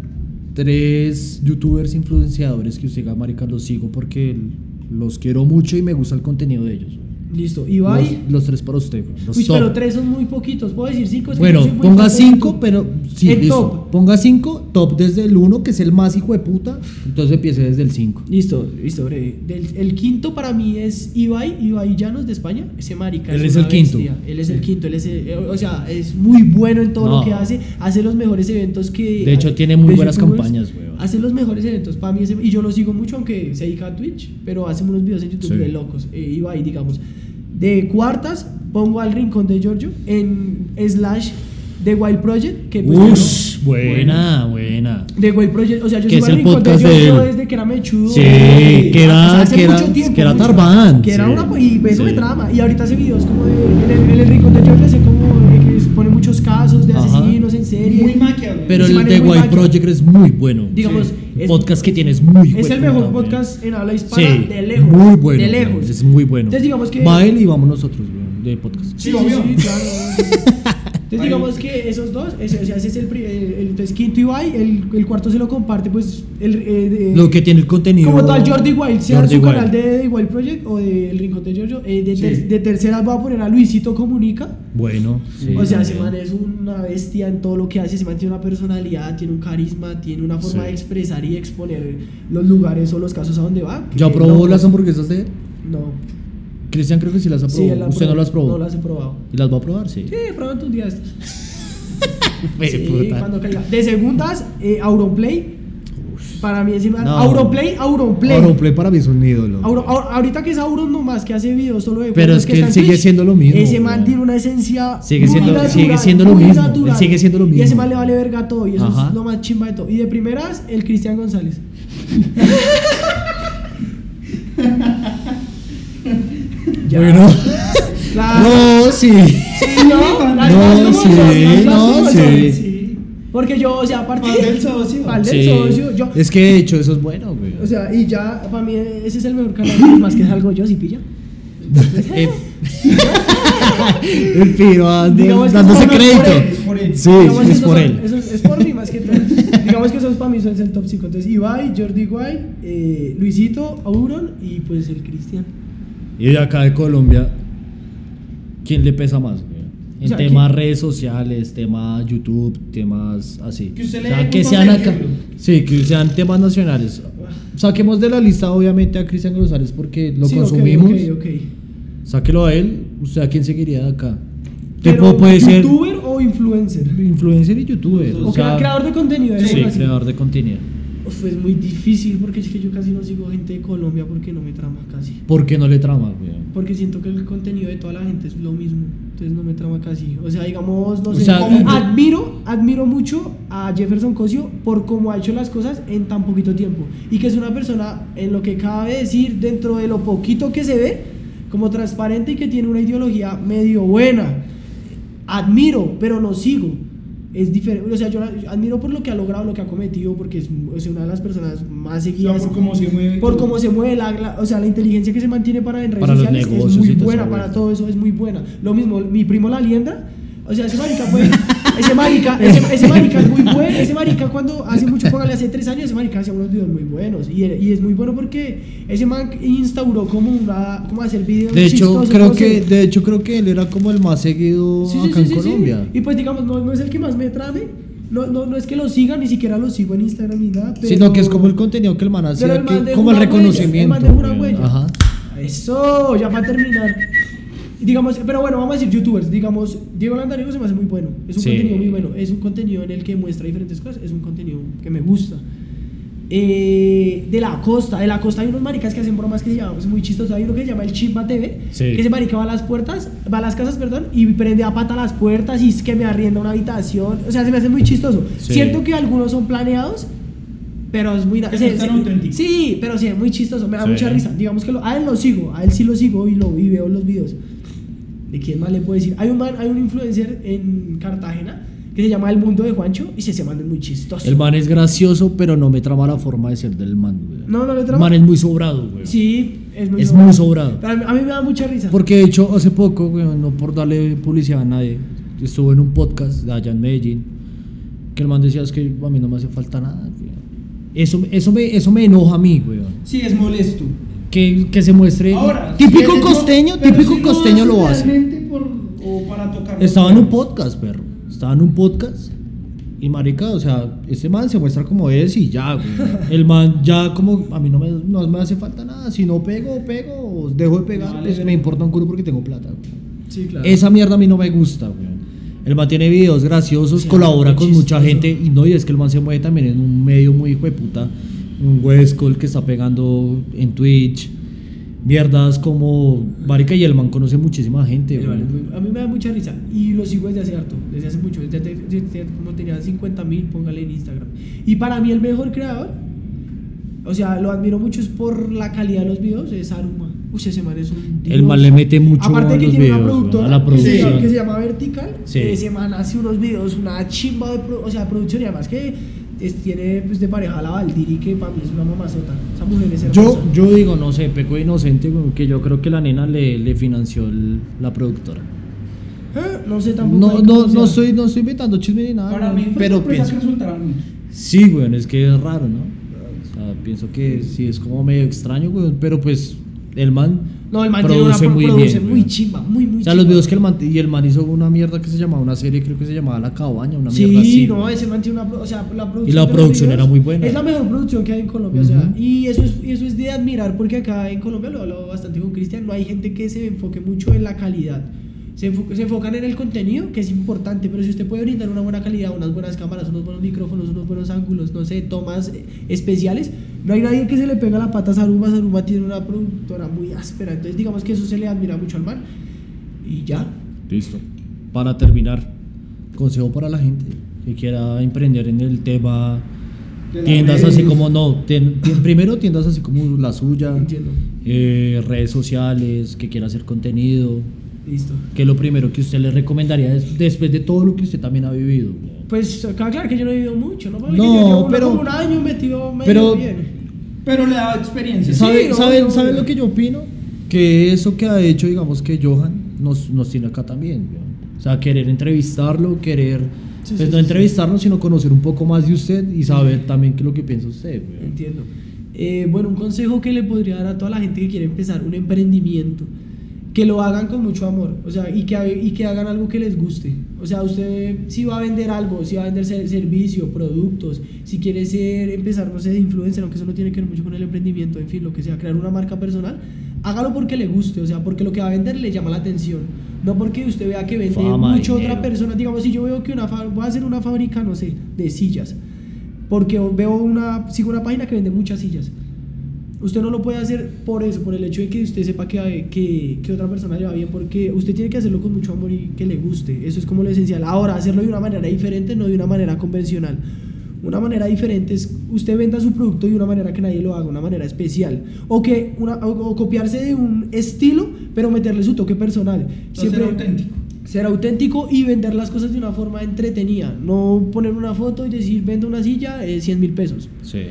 Tres youtubers influenciadores que usted marica, los sigo porque los quiero mucho y me gusta el contenido de ellos.
Listo. Ibai.
Los, los tres para usted. Los
Uy,
top.
pero tres son muy poquitos. Puedo decir cinco. Es que
Bueno,
muy
ponga cinco, pero sí,
El
listo.
top.
Ponga cinco, top desde el uno, que es el más hijo de puta. Entonces empiece desde el cinco.
Listo, listo, breve. Del- el quinto para mí es Ibai, Ibai Llanos de España. Ese marica.
Él es
una
el quinto.
bestia. Él es el quinto. Él es el- o sea, es muy bueno en todo
No.
lo que hace. Hace los mejores eventos que.
De hecho, tiene muy buenas
youtubers.
campañas, weón.
hace los mejores eventos. Para mí, ese- y yo lo sigo mucho, aunque se dedica a Twitch, pero hace unos videos en YouTube
Sí.
de locos. Eh, iba ahí, digamos. De cuartas, pongo al rincón de Giorgio en slash The Wild Project, que pues,
Ush, buena, buena.
The Wild Project, o sea, yo
es
al
el
rincón de
podcast de
Giorgio desde que era mechudo.
Sí,
eh,
que era-
o sea, hace
que era-
mucho tiempo,
que era. Tarbán,
Que era
sí.
una, y eso me
Sí.
trama. Y ahorita hace videos como de, en el, en el rincón de Giorgio hace como que pone muchos casos de asesinos serie.
Muy maquia, güey.
Pero el
es muy
White. Project es muy bueno.
Digamos,
Sí.
es-
podcast que tienes muy
Es
buen
el mejor podcast en habla hispana
Sí,
de lejos.
muy bueno.
De lejos.
Es muy bueno.
Entonces, digamos que-
Va él y vamos nosotros, güey, de podcast.
Sí, obvio.
claro. Entonces digamos que esos dos, ese, o sea, ese es el, el, entonces Quinto Ibai, el, el cuarto se lo comparte pues el, eh, de-
Lo que tiene el contenido.
como tal Jordi Wild, sea
Jordi
su
Wild.
canal de The Wild Project o de El Rincón de Giorgio, eh, de, ter-
Sí.
de tercera voy a poner a Luisito Comunica,
Bueno, sí,
o sea, ese man es una bestia en todo lo que hace, ese man tiene una personalidad, tiene un carisma, tiene una forma
Sí.
de expresar y exponer los lugares o los casos a donde va.
¿Ya probó
no-
las hamburguesas de él?
No.
Cristian creo que sí las ha probado.
la
¿Usted
probó.
no las probó?
No las he probado.
¿Y las va a probar? Sí.
Sí, pruébate un día estos.
Fue
Sí, cuando caiga. De segundas, eh, Auronplay. Para mí encima.
No.
Auronplay, Auronplay.
Auronplay para mí es un ídolo.
Auro- Aur- ahorita que es Auron nomás, que hace videos solo de
Pero es que él sigue
Twitch,
siendo lo mismo,
Ese man tiene una esencia.
Sigue
muy
siendo-
natural,
sigue siendo lo mismo, él
natural.
sigue siendo lo
Y ese
mismo.
man le vale verga todo. Y eso
Ajá.
es lo más chimba de todo. Y de primeras, el Cristian González. Ya.
Bueno.
Claro.
No, sí.
Sí, no,
No, sí, no, sí.
Porque yo, o sea, aparte.
Del socio.
Mal del
Sí.
socio. Yo,
Es que de hecho eso es bueno, güey.
O sea, y ya, para mí, ese es el mejor canal. Más que salgo yo, si pilla.
Eh, el piro
que
dándose
es por él,
crédito.
es por él.
Sí,
Digamos que
es por
son-
él.
eso es, es por mí más que todo. Digamos que esos para mí son el top 5. Entonces, Ibai, Jordi White, eh, Luisito, Auron y pues el Cristian.
Y de acá de Colombia, ¿quién le pesa más, güey? En
O sea,
temas redes sociales, temas YouTube, temas así.
Que usted
O sea, que sean acá. Sí, que sean temas nacionales. Saquemos de la lista, obviamente, a Cristian González porque lo
Sí,
consumimos.
ok, ok.
Sáquelo a él. ¿Usted a quién seguiría de acá?
Pero,
puede ser
¿Youtuber o influencer?
influencer y youtuber.
O
O sea,
creador de contenido.
Sí, creador de contenido.
Uf, es muy difícil porque es que yo casi no sigo gente de Colombia porque no me trama casi.
¿Por qué no le trama?
Porque siento que el contenido de toda la gente es lo mismo. Entonces no me trama casi. O sea, digamos, no
O
sé.
sea,
como- admiro, admiro mucho a Jefferson Cosio por cómo ha hecho las cosas en tan poquito tiempo. Y que es una persona en lo que cabe decir, dentro de lo poquito que se ve, como transparente y que tiene una ideología medio buena. Admiro, pero no sigo. Es diferente. O sea, yo admiro por lo que ha logrado, lo que ha cometido, porque es, o sea, una de las personas más
O sea,
seguidas
por cómo se mueve.
por cómo se mueve la, la- o sea la inteligencia que se mantiene para en redes
Para los
sociales es
negocios
muy
y todo
buena para todo eso es muy buena lo mismo mi primo la liendra o sea ese marica fue ese marica ese, ese marica es muy bueno ese marica cuando hace mucho póngale hace tres años ese marica hacía unos videos muy buenos y, y es muy bueno porque ese man instauró como una como hacer videos
De hecho, creo que, de hecho, creo que él era como el más seguido
Sí,
acá
sí,
en
sí, sí.
Colombia.
y pues digamos no, no es el que más me trame no, no, no es que lo siga, ni siquiera lo sigo en Instagram ni nada. Pero...
Sino que es como el contenido que el man hacía, como el
una huella,
reconocimiento.
el man deja una huella.
Ajá.
Eso, ya para terminar. Digamos, pero bueno, vamos a decir youtubers. Digamos, Diego Landariego se me hace muy bueno. Es un
Sí.
contenido muy bueno. Es un contenido en el que muestra diferentes cosas. Es un contenido que me gusta. Eh, de la costa, de la costa hay unos maricas que hacen bromas que se llaman, es muy chistoso. Hay uno que se llama el Chimba TV,
Sí.
que ese marica va a las puertas, va a las casas, perdón, y prende a pata las puertas y es que me arrienda una habitación. O sea, se me hace muy chistoso.
Sí.
Siento que algunos son planeados, pero es muy.
Que
se- se-
auténticos.
Sí, pero sí, es muy chistoso, me da
Sí.
mucha risa. Digamos que lo- a él lo sigo, a él sí lo sigo y lo y veo los videos. ¿De quién más le puedo decir? Hay un man, hay un influencer en Cartagena que se llama El Mundo de Juancho y se se man es muy chistoso.
El man es gracioso, pero no me trama la forma de ser del man, güey.
No, no le
El
trama.
man es muy sobrado, güey.
Sí, es muy
Es
sobrado.
muy sobrado.
Pero a mí, a mí me da mucha risa.
Porque de hecho, hace poco, güey, no por darle publicidad a nadie, estuve en un podcast allá en Medellín, que el man decía es que a mí no me hace falta nada, güey. Eso, eso, me, eso me enoja a mí, güey.
Sí, es molesto.
Que, que se muestre.
Ahora,
típico
si
costeño, típico
si
costeño
lo
lo
hace por- o para tocar.
Estaba en un podcast, perro. Estaba en un podcast. Y marica, o sea, ese man se muestra como es y ya, güey. El man ya como, a mí no me, no me hace falta nada. Si no pego, pego, dejo de pegar,
Vale,
pues
pero-
me importa un culo porque tengo plata, güey.
Sí, claro.
Esa mierda a mí no me gusta, güey. El man tiene videos graciosos,
sea,
colabora con mucha gente y no, y es que el man se mueve también en un medio muy hijo de puta, un Westcol que está pegando en Twitch, mierdas como Marica y el man conoce muchísima gente,
a mí me da mucha risa y lo sigo desde hace harto, desde hace mucho, desde, desde- desde como tenía 50 mil, póngale en Instagram. Y para mí el mejor creador, o sea, lo admiro mucho es por la calidad de los videos, es Aruma. Uy, ese man es un
El man le mete mucho
Aparte
a
que
los
tiene
videos,
una productora
a la
que se-
producción.
Que, se llama Vertical,
Sí.
ese man hace unos videos, una chimba de, pro- o sea, producción y además que tiene pues, de pareja a la Valdiri que para mí es una mamazota. Esa mujer es hermosa.
Yo, yo digo, no sé, peco de inocente, que yo creo que la nena le, le financió el- la productora.
Eh, No sé tampoco.
No, no, no estoy, no estoy inventando chisme ni nada,
Para mí fue
pero
sorpresa
pienso. Sí, güey, es que es raro, ¿no? O sea, pienso que sí es como medio extraño, güey, pero pues el man
No, el man tiene una
produce
pro-
muy
produce
bien.
muy chimba, muy, muy
O sea, los videos que el man y el man hizo una mierda que se llamaba una serie, creo que se llamaba La Cabaña, una mierda
Sí,
así.
no,
güey.
ese man tiene una. O sea, la producción.
Y la producción
videos
era muy buena.
Es la mejor producción que hay en Colombia, o sea. Y eso es, y eso es de admirar, porque acá en Colombia, lo hablo bastante con Cristian, no hay gente que se enfoque mucho en la calidad. Se, enfo- se enfocan en el contenido, que es importante, pero si usted puede brindar una buena calidad, unas buenas cámaras, unos buenos micrófonos, unos buenos ángulos, no sé, tomas eh, especiales, no hay nadie que se le pega la pata a Saruma. Saruma tiene una productora muy áspera, entonces digamos que eso se le admira mucho al man. Y ya,
Listo. Para terminar, consejo para la gente que quiera emprender en el tema tiendas así como no, tien- tien- primero tiendas así como la suya, eh, redes sociales, que quiera hacer contenido,
Listo.
que es lo primero que usted le recomendaría des- después de todo lo que usted también ha vivido.
Pues acá, claro que yo no he vivido mucho, ¿no? Porque
No,
yo llevo
pero-
como un año metido medio
pero-
bien.
Pero le da experiencia.
Sí,
¿Sabe,
no,
sabe-
no,
sabe
no.
lo que yo opino? Que eso que ha hecho, digamos que Johan nos, nos tiene acá también. ¿no? O sea, querer entrevistarlo, querer,
Sí,
pues
sí,
no
sí,
entrevistarlo, sino conocer un poco más de usted y saber también qué es lo que piensa usted.
Entiendo. Eh, bueno, un consejo que le podría dar a toda la gente que quiere empezar un emprendimiento, que lo hagan con mucho amor, o sea, y que, y que hagan algo que les guste. O sea, usted si va a vender algo, si va a vender ser- servicio, productos, si quiere ser, empezar, no sé, de influencer, aunque eso no tiene que ver mucho con el emprendimiento, en fin, lo que sea, crear una marca personal, hágalo porque le guste, o sea, porque lo que va a vender le llama la atención. No porque usted vea que vende
Fama,
mucho
dinero.
otra persona. Digamos, si yo veo que una voy a hacer una fábrica, no sé, de sillas porque veo una, sigo una página que vende muchas sillas. Usted no lo puede hacer por eso, por el hecho de que usted sepa que, que, que otra persona le va bien, porque usted tiene que hacerlo con mucho amor y que le guste. Eso es como lo esencial. Ahora, hacerlo de una manera diferente, no de una manera convencional. Una manera diferente es usted venda su producto de una manera que nadie lo haga, una manera especial. O que una, o, o copiarse de un estilo, pero meterle su toque personal.
ser auténtico.
Ser auténtico y vender las cosas de una forma entretenida. No poner una foto y decir, vendo una silla, eh, 100 mil pesos.
Sí.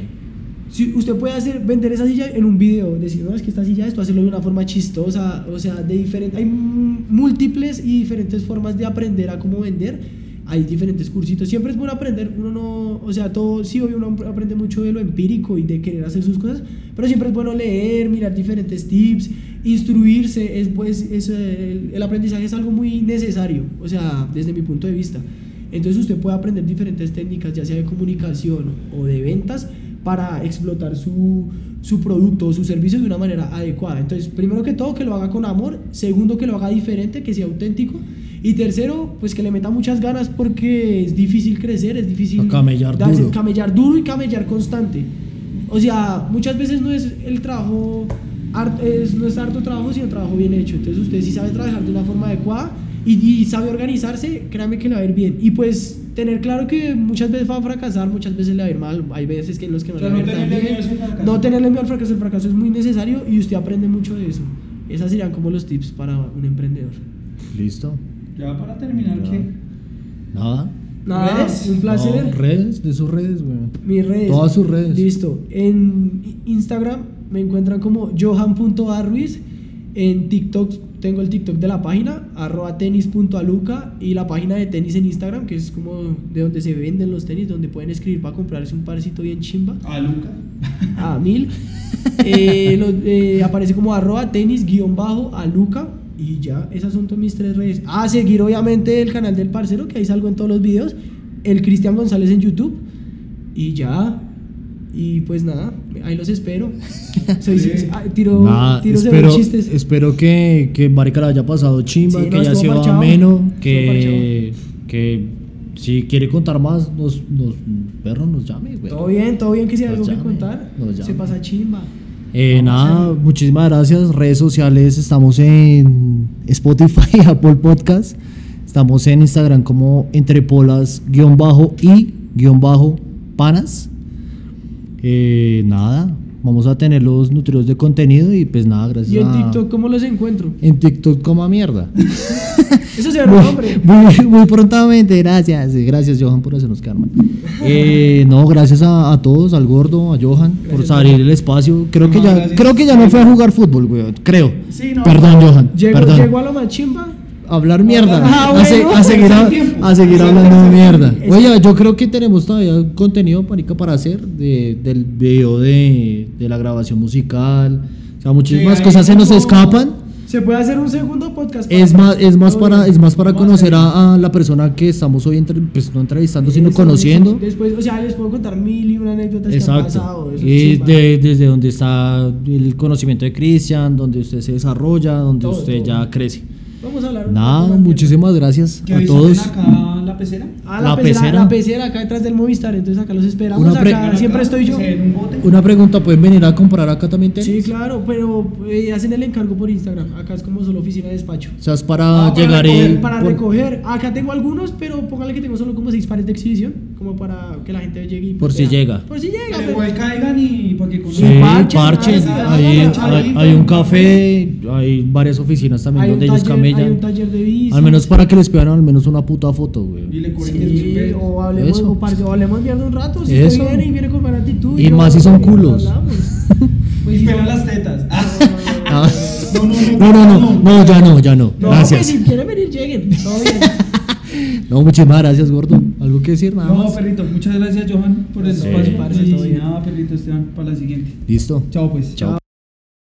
Si usted puede hacer, vender esa silla en un video, decir, no, es que esta silla, esto, hacerlo de una forma chistosa, o sea, de diferente, hay múltiples y diferentes formas de aprender a cómo vender, hay diferentes cursitos, siempre es bueno aprender, uno no, o sea, todo, sí, obvio, uno aprende mucho de lo empírico y de querer hacer sus cosas, pero siempre es bueno leer, mirar diferentes tips, instruirse, es, pues, es, eh, el aprendizaje es algo muy necesario, o sea, desde mi punto de vista. Entonces usted puede aprender diferentes técnicas, ya sea de comunicación o de ventas, para explotar su, su producto o su servicio de una manera adecuada. Entonces, primero que todo, que lo haga con amor. Segundo, que lo haga diferente, que sea auténtico. Y tercero, pues que le meta muchas ganas porque es difícil crecer, es difícil
camellar
darse-
duro.
camellar duro y camellar constante. O sea, muchas veces no es el trabajo, es, no es harto trabajo, sino trabajo bien hecho. Entonces usted si sabe trabajar de una forma adecuada y, y sabe organizarse, créame que le va a ir bien. Y pues tener claro que muchas veces va a fracasar, muchas veces le va a ir mal, hay veces que en los que no le va a
no
ir tan bien. No tenerle miedo al fracaso, el fracaso es muy necesario y usted aprende mucho de eso. Esas serían como los tips para un emprendedor.
Listo.
Ya para terminar,
Ya.
¿qué?
Nada.
Nada,
¿Redes?
un placer.
No, redes, de sus redes, güey.
Mis redes.
Todas sus redes.
Listo. En Instagram me encuentran como johan.arruiz. En TikTok tengo el TikTok de la página, arroba tenis.aluca. Y la página de tenis en Instagram, que es como de donde se venden los tenis, donde pueden escribir para comprarse un parcito bien chimba.
A Luca.
A mil. Eh, eh, aparece como arroba tenis guion bajo aluca. Y ya, esas son todas mis tres redes. Ah, seguir obviamente el canal del parcero, que ahí salgo en todos los videos. El Cristian González en YouTube. Y ya. Y pues nada, ahí los espero. Soy,
Sí.
ah, tiro,
Nada,
tiro
espero,
chistes.
espero que, que Marica la haya pasado chimba,
Sí,
que
no,
haya
estuvo
sido
parchado.
ameno,
Estuvo
que, que si quiere contar más, nos, nos perro nos llame, güey.
Todo bien, todo bien que si hay algo que contar. Se pasa chimba.
Eh, nada, muchísimas gracias. Redes sociales, estamos en Spotify, Apple Podcast. Estamos en Instagram como entrepolas guion bajo y guion bajo panas. Eh, nada, vamos a tener los nutridos de contenido y pues nada, gracias
Y en
a-
TikTok, ¿cómo los encuentro?
En TikTok como a mierda.
Eso se llama nombre.
Muy, muy prontamente, gracias. Gracias, Johan, por hacernos quedar mal. Eh, no, gracias a, a todos, al gordo, a Johan, por salir el espacio. Creo que ya,
gracias.
creo que ya no fue a jugar fútbol, güey. Creo.
Sí, no.
Perdón, Johan. Perdón.
llego a lo más chimba.
Hablar mierda.
Ah,
a, se-
bueno.
a seguir, a, seguir hablando de mierda. Oye, yo creo que tenemos todavía contenido, marica, para hacer de, del video de, de la grabación musical. O sea, muchísimas
Sí,
cosas se nos escapan.
Se puede hacer un segundo podcast.
Es más, es más para, es más para conocer a, a la persona que estamos hoy, entre- pues no entrevistando, sino
Eso,
conociendo.
Después, o sea, les puedo contar mil y una anécdotas que han
Exacto.
pasado. eso es
Y de- desde donde está el conocimiento de Cristian, donde usted se desarrolla, donde
Todo,
usted
todo.
ya crece.
Vamos a hablar. un
Nada,
de-
muchísimas gracias
¿Que
a todos.
acá la pecera?
Ah, la,
La
pecera,
pecera.
La pecera acá detrás del Movistar. Entonces acá los esperamos.
Una
acá siempre estoy yo.
En un bote.
Una pregunta, ¿pueden venir a comprar acá también tenis?
Sí, claro, pero eh, hacen el encargo por Instagram. Acá es como solo oficina de despacho.
O sea, es para
Ah, para
llegar
recoger,
y...
Para
por-
recoger. Acá tengo algunos, pero póngale que tengo solo como seis pares de exhibición. Como para que la gente llegue y.
Por si llega.
Por si llega.
Que
pero-
igual caigan y para que
Sí,
ah,
Hay, un café, hay varias oficinas también
hay
donde ellos
taller, hay un taller de bici.
Al menos para que les pidan al menos una puta foto,
Y
güey.
le 10 mil
Sí, o hablemos, o, parce, o hablemos mierda un rato. Si
Eso.
usted viene y viene con buena actitud.
Y más si son culos.
Pues,
Y
si
pelan las tetas. No, no,
No, no, no, no, ya no, ya no.
No,
Gracias.
pues, si quieren venir, lleguen. Todo bien.
No, muchísimas gracias, gordo. ¿Algo que decir? Nada
No,
más.
perrito, muchas gracias Johan por el
Sí.
espacio.
Parce,
y
todo bien.
nada, perrito Esteban, para la siguiente.
Listo.
Chao pues.
Chao.